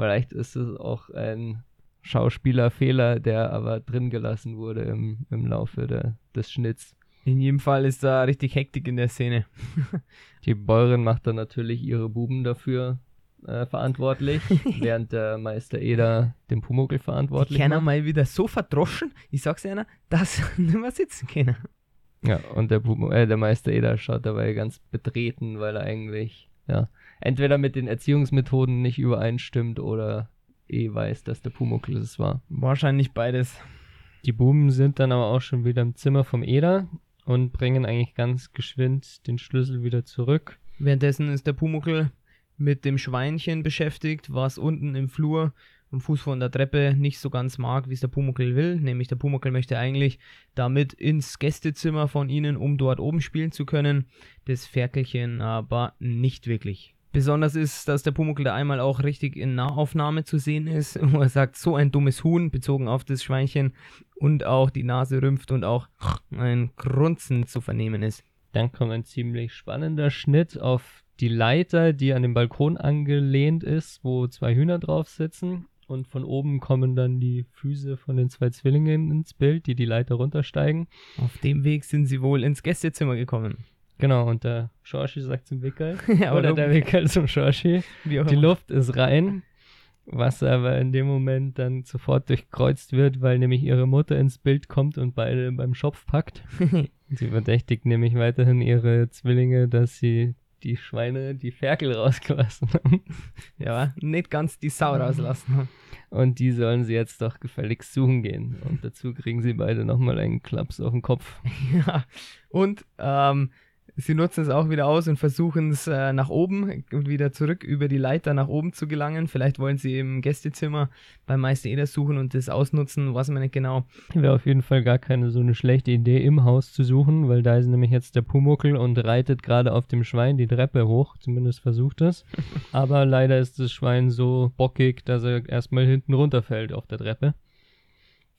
B: Vielleicht ist es auch ein Schauspielerfehler, der aber drin gelassen wurde im, im Laufe der, des Schnitts.
A: In jedem Fall ist da richtig Hektik in der Szene. [LAUGHS]
B: Die Bäuerin macht dann natürlich ihre Buben dafür äh, verantwortlich, [LAUGHS] während der Meister Eder den Pumuckl verantwortlich
A: Die macht. mal wieder so verdroschen, ich sag's dir einer, dass [LAUGHS] nicht mehr sitzen können.
B: Ja, und der, Pum äh, der Meister Eder schaut dabei ganz betreten, weil er eigentlich ja, entweder mit den Erziehungsmethoden nicht übereinstimmt oder eh weiß, dass der Pumuckl es war.
A: Wahrscheinlich beides.
B: Die Buben sind dann aber auch schon wieder im Zimmer vom Eder und bringen eigentlich ganz geschwind den Schlüssel wieder zurück.
A: Währenddessen ist der Pumuckl mit dem Schweinchen beschäftigt, was unten im Flur am Fuß von der Treppe nicht so ganz mag, wie es der Pumuckl will. Nämlich der Pumuckl möchte eigentlich damit ins Gästezimmer von ihnen, um dort oben spielen zu können. Das Ferkelchen aber nicht wirklich. Besonders ist, dass der Pumuckl da einmal auch richtig in Nahaufnahme zu sehen ist, [LAUGHS] wo er sagt, so ein dummes Huhn, bezogen auf das Schweinchen, und auch die Nase rümpft und auch ein Grunzen zu vernehmen ist.
B: Dann kommt ein ziemlich spannender Schnitt auf die Leiter, die an dem Balkon angelehnt ist, wo zwei Hühner drauf sitzen. Und von oben kommen dann die Füße von den zwei Zwillingen ins Bild, die die Leiter runtersteigen.
A: Auf dem Weg sind sie wohl ins Gästezimmer gekommen.
B: Genau, und der Schorschi sagt zum Wickel, [LAUGHS]
A: Ja,
B: oder der Wickel zum Schorschi, die. Luft ist rein, was aber in dem Moment dann sofort durchkreuzt wird, weil nämlich ihre Mutter ins Bild kommt und beide beim Schopf packt. [LAUGHS] Sie verdächtigt nämlich weiterhin ihre Zwillinge, dass sie die Schweine die Ferkel rausgelassen haben. [LAUGHS]
A: ja, nicht ganz die Sau rauslassen.
B: Und die sollen sie jetzt doch gefälligst suchen gehen. Und dazu kriegen sie beide nochmal einen Klaps auf den Kopf.
A: Ja, und ähm, sie nutzen es auch wieder aus und versuchen es äh, nach oben und wieder zurück über die Leiter nach oben zu gelangen. Vielleicht wollen sie im Gästezimmer beim Meister Eder suchen und das ausnutzen, weiß man nicht genau.
B: Wäre auf jeden Fall gar keine so eine schlechte Idee, im Haus zu suchen, weil da ist nämlich jetzt der Pumuckel und reitet gerade auf dem Schwein die Treppe hoch. Zumindest versucht es. [LAUGHS] Aber leider ist das Schwein so bockig, dass er erstmal hinten runterfällt auf der Treppe.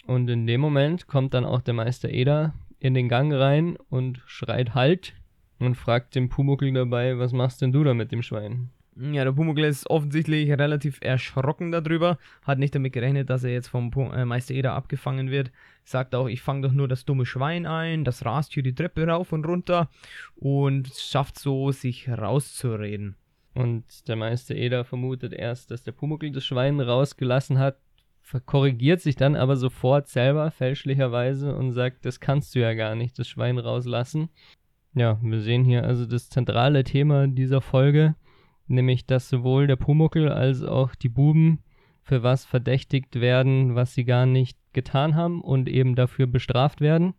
B: Und in dem Moment kommt dann auch der Meister Eder in den Gang rein und schreit Halt und fragt den Pumuckel dabei, was machst denn du da mit dem Schwein?
A: Ja, der Pumuckl ist offensichtlich relativ erschrocken darüber, hat nicht damit gerechnet, dass er jetzt vom äh, Meister Eder abgefangen wird. Sagt auch, ich fange doch nur das dumme Schwein ein, das rast hier die Treppe rauf und runter und schafft so, sich rauszureden.
B: Und der Meister Eder vermutet erst, dass der Pumuckl das Schwein rausgelassen hat, korrigiert sich dann aber sofort selber fälschlicherweise und sagt, das kannst du ja gar nicht, das Schwein rauslassen. Ja, wir sehen hier also das zentrale Thema dieser Folge, nämlich dass sowohl der Pumuckl als auch die Buben für was verdächtigt werden, was sie gar nicht getan haben und eben dafür bestraft werden,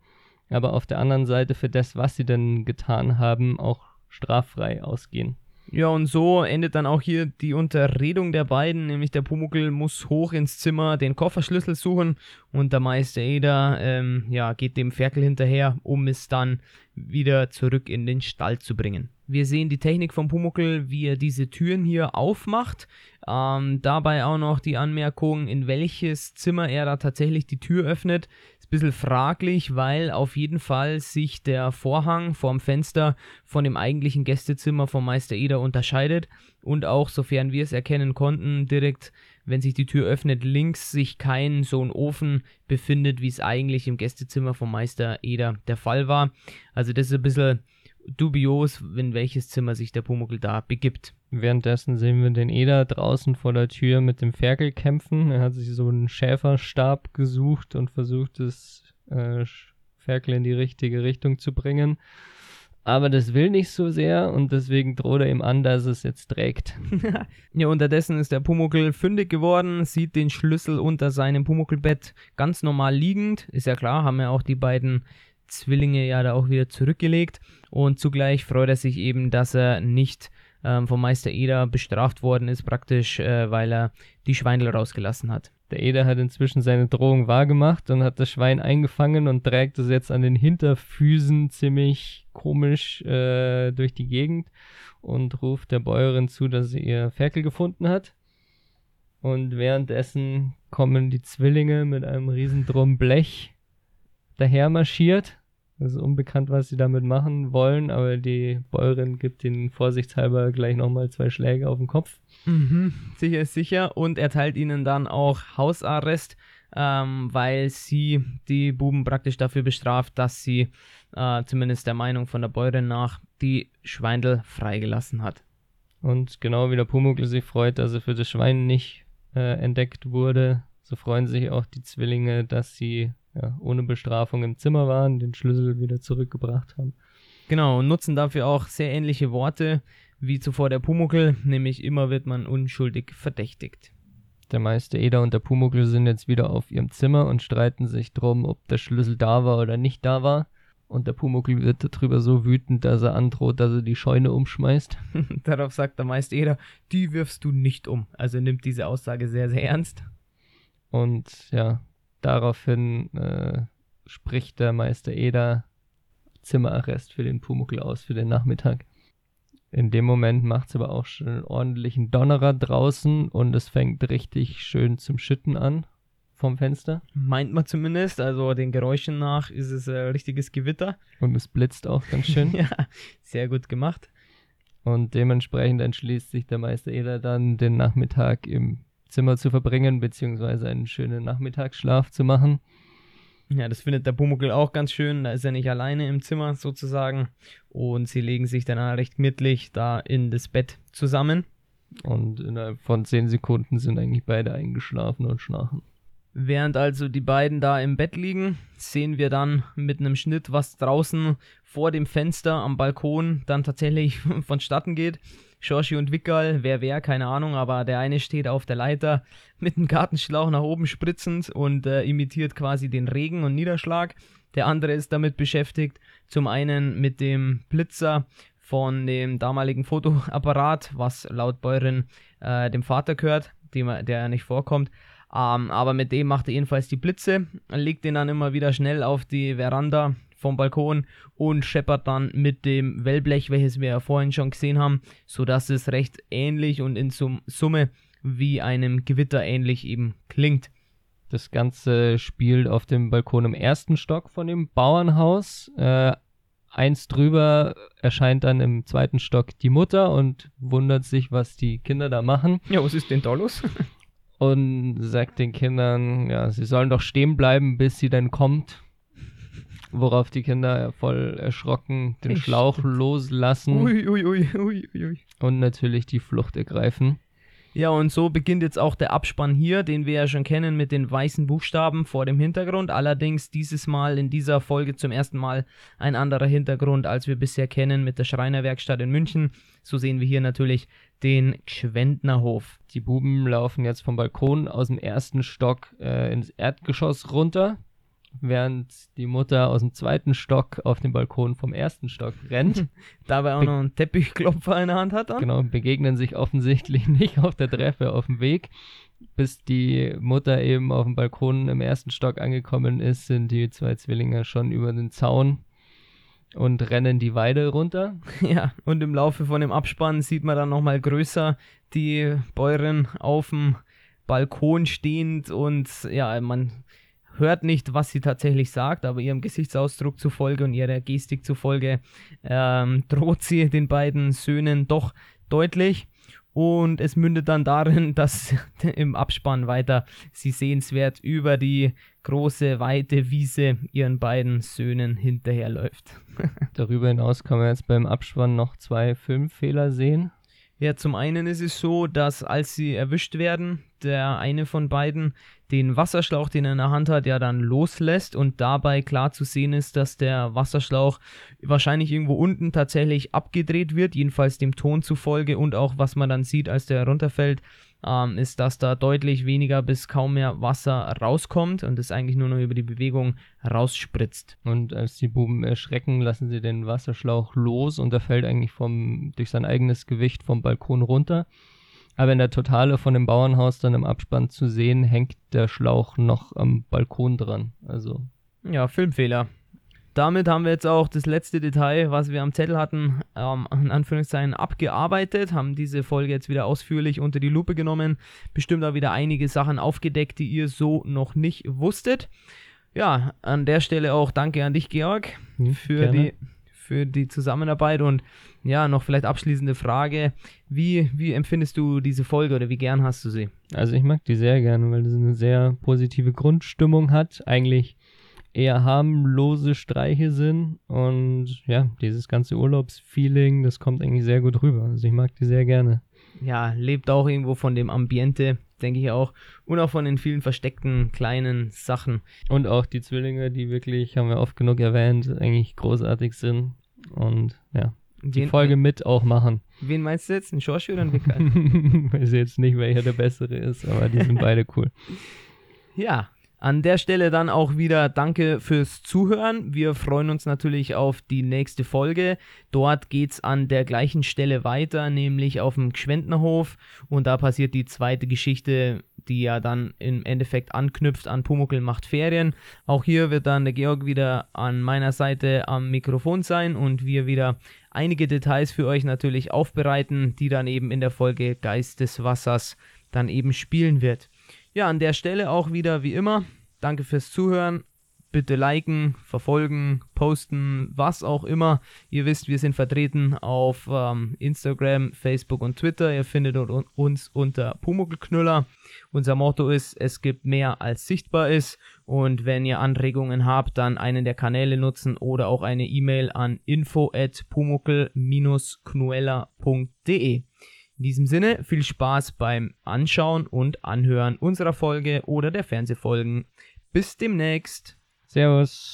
B: aber auf der anderen Seite für das, was sie denn getan haben, auch straffrei ausgehen.
A: Ja, und so endet dann auch hier die Unterredung der beiden, nämlich der Pumuckl muss hoch ins Zimmer den Kofferschlüssel suchen und der Meister Eder ähm, ja, geht dem Ferkel hinterher, um es dann wieder zurück in den Stall zu bringen. Wir sehen die Technik vom Pumuckl, wie er diese Türen hier aufmacht. Ähm, dabei auch noch die Anmerkung, in welches Zimmer er da tatsächlich die Tür öffnet. Bisschen fraglich, weil auf jeden Fall sich der Vorhang vorm Fenster von dem eigentlichen Gästezimmer vom Meister Eder unterscheidet und auch, sofern wir es erkennen konnten, direkt, wenn sich die Tür öffnet, links sich kein so ein Ofen befindet, wie es eigentlich im Gästezimmer vom Meister Eder der Fall war. Also das ist ein bisschen dubios, in welches Zimmer sich der Pumuckl da begibt.
B: Währenddessen sehen wir den Eder draußen vor der Tür mit dem Ferkel kämpfen. Er hat sich so einen Schäferstab gesucht und versucht, das äh, Ferkel in die richtige Richtung zu bringen. Aber das will nicht so sehr und deswegen droht er ihm an, dass es jetzt trägt. [LAUGHS]
A: ja, unterdessen ist der Pumuckl fündig geworden, sieht den Schlüssel unter seinem Pumuckelbett ganz normal liegend. Ist ja klar, haben ja auch die beiden Zwillinge ja da auch wieder zurückgelegt. Und zugleich freut er sich eben, dass er nicht ähm, vom Meister Eder bestraft worden ist, praktisch, äh, weil er die Schweindel rausgelassen hat.
B: Der Eder hat inzwischen seine Drohung wahrgemacht und hat das Schwein eingefangen und trägt es jetzt an den Hinterfüßen ziemlich komisch äh, durch die Gegend und ruft der Bäuerin zu, dass sie ihr Ferkel gefunden hat. Und währenddessen kommen die Zwillinge mit einem riesen Drum Blech daher marschiert. Es ist unbekannt, was sie damit machen wollen, aber die Bäuerin gibt ihnen vorsichtshalber gleich nochmal zwei Schläge auf den Kopf.
A: Mhm, sicher ist sicher. Und erteilt ihnen dann auch Hausarrest, ähm, weil sie die Buben praktisch dafür bestraft, dass sie äh, zumindest der Meinung von der Bäuerin nach die Schweindel freigelassen hat.
B: Und genau wie der Pumuckl sich freut, dass er für das Schwein nicht äh, entdeckt wurde, so freuen sich auch die Zwillinge, dass sie ja, ohne Bestrafung im Zimmer waren, den Schlüssel wieder zurückgebracht haben.
A: Genau, und nutzen dafür auch sehr ähnliche Worte wie zuvor der Pumuckel, nämlich immer wird man unschuldig verdächtigt.
B: Der Meister Eder und der Pumuckel sind jetzt wieder auf ihrem Zimmer und streiten sich drum, ob der Schlüssel da war oder nicht da war. Und der Pumuckel wird darüber so wütend, dass er androht, dass er die Scheune umschmeißt. [LAUGHS]
A: Darauf sagt der Meister Eder, die wirfst du nicht um. Also nimmt diese Aussage sehr, sehr ernst.
B: Und ja, daraufhin äh, spricht der Meister Eder Zimmerarrest für den Pumuckel aus für den Nachmittag. In dem Moment macht es aber auch schon einen ordentlichen Donnerer draußen und es fängt richtig schön zum Schütten an vom Fenster.
A: Meint man zumindest, also den Geräuschen nach ist es ein richtiges Gewitter.
B: Und es blitzt auch ganz schön. [LAUGHS]
A: ja, sehr gut gemacht.
B: Und dementsprechend entschließt sich der Meister Eder dann, den Nachmittag im Zimmer zu verbringen, beziehungsweise einen schönen Nachmittagsschlaf zu machen.
A: Ja, das findet der Pumuckl auch ganz schön. Da ist er nicht alleine im Zimmer sozusagen. Und sie legen sich dann recht gemütlich da in das Bett zusammen.
B: Und innerhalb von zehn Sekunden sind eigentlich beide eingeschlafen und schnarchen.
A: Während also die beiden da im Bett liegen, sehen wir dann mit einem Schnitt, was draußen vor dem Fenster am Balkon dann tatsächlich [LAUGHS] vonstatten geht. Schorschi und Wickerl, wer wer, keine Ahnung, aber der eine steht auf der Leiter mit einem Gartenschlauch nach oben spritzend und äh, imitiert quasi den Regen und Niederschlag. Der andere ist damit beschäftigt, zum einen mit dem Blitzer von dem damaligen Fotoapparat, was laut Bäuerin äh, dem Vater gehört, dem, der nicht vorkommt. Ähm, aber mit dem macht er jedenfalls die Blitze, legt den dann immer wieder schnell auf die Veranda vom Balkon und scheppert dann mit dem Wellblech, welches wir ja vorhin schon gesehen haben, sodass es recht ähnlich und in Summe wie einem Gewitter ähnlich eben klingt.
B: Das Ganze spielt auf dem Balkon im ersten Stock von dem Bauernhaus. Äh, eins drüber erscheint dann im zweiten Stock die Mutter und wundert sich, was die Kinder da machen.
A: Ja, was ist denn da los?
B: und sagt den Kindern, ja, sie sollen doch stehen bleiben, bis sie dann kommt. Worauf die Kinder voll erschrocken den Echt? Schlauch loslassen.
A: Ui, ui, ui, ui, ui.
B: Und natürlich die Flucht ergreifen.
A: Ja, und so beginnt jetzt auch der Abspann hier, den wir ja schon kennen mit den weißen Buchstaben vor dem Hintergrund. Allerdings dieses Mal in dieser Folge zum ersten Mal ein anderer Hintergrund, als wir bisher kennen mit der Schreinerwerkstatt in München. So sehen wir hier natürlich den Gschwendnerhof.
B: Die Buben laufen jetzt vom Balkon aus dem ersten Stock äh, ins Erdgeschoss runter während die Mutter aus dem zweiten Stock auf den Balkon vom ersten Stock rennt. [LAUGHS]
A: Dabei auch Be noch einen Teppichklopfer in der Hand hat dann.
B: Genau, begegnen sich offensichtlich [LAUGHS] nicht auf der Treppe auf dem Weg. Bis die Mutter eben auf dem Balkon im ersten Stock angekommen ist, sind die zwei Zwillinge schon über den Zaun und rennen die Weide runter. [LAUGHS]
A: Ja, und im Laufe von dem Abspann sieht man dann nochmal größer die Bäuerin auf dem Balkon stehend und ja, man hört nicht, was sie tatsächlich sagt, aber ihrem Gesichtsausdruck zufolge und ihrer Gestik zufolge ähm, [LAUGHS] droht sie den beiden Söhnen doch deutlich. Und es mündet dann darin, [LAUGHS] dass im Abspann weiter sie sehenswert über die große, weite Wiese ihren beiden Söhnen hinterherläuft. [LAUGHS]
B: Darüber hinaus kann man jetzt beim Abspann noch zwei Filmfehler sehen.
A: Ja, zum einen ist es so, dass als sie erwischt werden, der eine von beiden den Wasserschlauch, den er in der Hand hat, ja dann loslässt und dabei klar zu sehen ist, dass der Wasserschlauch wahrscheinlich irgendwo unten tatsächlich abgedreht wird, jedenfalls dem Ton zufolge und auch was man dann sieht, als der herunterfällt, ähm, ist, dass da deutlich weniger bis kaum mehr Wasser rauskommt und es eigentlich nur noch über die Bewegung rausspritzt.
B: Und als die Buben erschrecken, lassen sie den Wasserschlauch los und er fällt eigentlich vom, durch sein eigenes Gewicht vom Balkon runter. Aber in der Totale von dem Bauernhaus dann im Abspann zu sehen, hängt der Schlauch noch am Balkon dran. Also.
A: Ja, Filmfehler damit haben wir jetzt auch das letzte Detail, was wir am Zettel hatten, ähm, in Anführungszeichen abgearbeitet, haben diese Folge jetzt wieder ausführlich unter die Lupe genommen, bestimmt auch wieder einige Sachen aufgedeckt, die ihr so noch nicht wusstet. Ja, an der Stelle auch danke an dich, Georg, für, die, für die Zusammenarbeit und ja, noch vielleicht abschließende Frage. Wie, wie empfindest du diese Folge oder wie gern hast du sie?
B: Also ich mag die sehr gerne, weil sie eine sehr positive Grundstimmung hat. Eigentlich eher harmlose Streiche sind. Und ja, dieses ganze Urlaubsfeeling, das kommt eigentlich sehr gut rüber. Also ich mag die sehr gerne.
A: Ja, lebt auch irgendwo von dem Ambiente, denke ich auch. Und auch von den vielen versteckten kleinen Sachen.
B: Und auch die Zwillinge, die wirklich, haben wir oft genug erwähnt, eigentlich großartig sind. Und ja, die Folge mit auch machen.
A: Wen meinst du jetzt? Ein Schorschi oder ein [LAUGHS] Wicker?
B: Weiß jetzt nicht, welcher der bessere ist, aber die sind beide cool.
A: Ja, an der Stelle dann auch wieder danke fürs Zuhören. Wir freuen uns natürlich auf die nächste Folge. Dort geht es an der gleichen Stelle weiter, nämlich auf dem Gschwendnerhof. Und da passiert die zweite Geschichte, die ja dann im Endeffekt anknüpft an Pumuckel macht Ferien. Auch hier wird dann der Georg wieder an meiner Seite am Mikrofon sein und wir wieder einige Details für euch natürlich aufbereiten, die dann eben in der Folge Geist des Wassers dann eben spielen wird. Ja, an der Stelle auch wieder wie immer. Danke fürs Zuhören. Bitte liken, verfolgen, posten, was auch immer. Ihr wisst, wir sind vertreten auf ähm, Instagram, Facebook und Twitter. Ihr findet uns unter Pumuckl-Knüller. Unser Motto ist, es gibt mehr als sichtbar ist. Und wenn ihr Anregungen habt, dann einen der Kanäle nutzen oder auch eine E-Mail an info at pumuckl-knuella.de. In diesem Sinne viel Spaß beim Anschauen und Anhören unserer Folge oder der Fernsehfolgen. Bis demnächst.
B: Servus.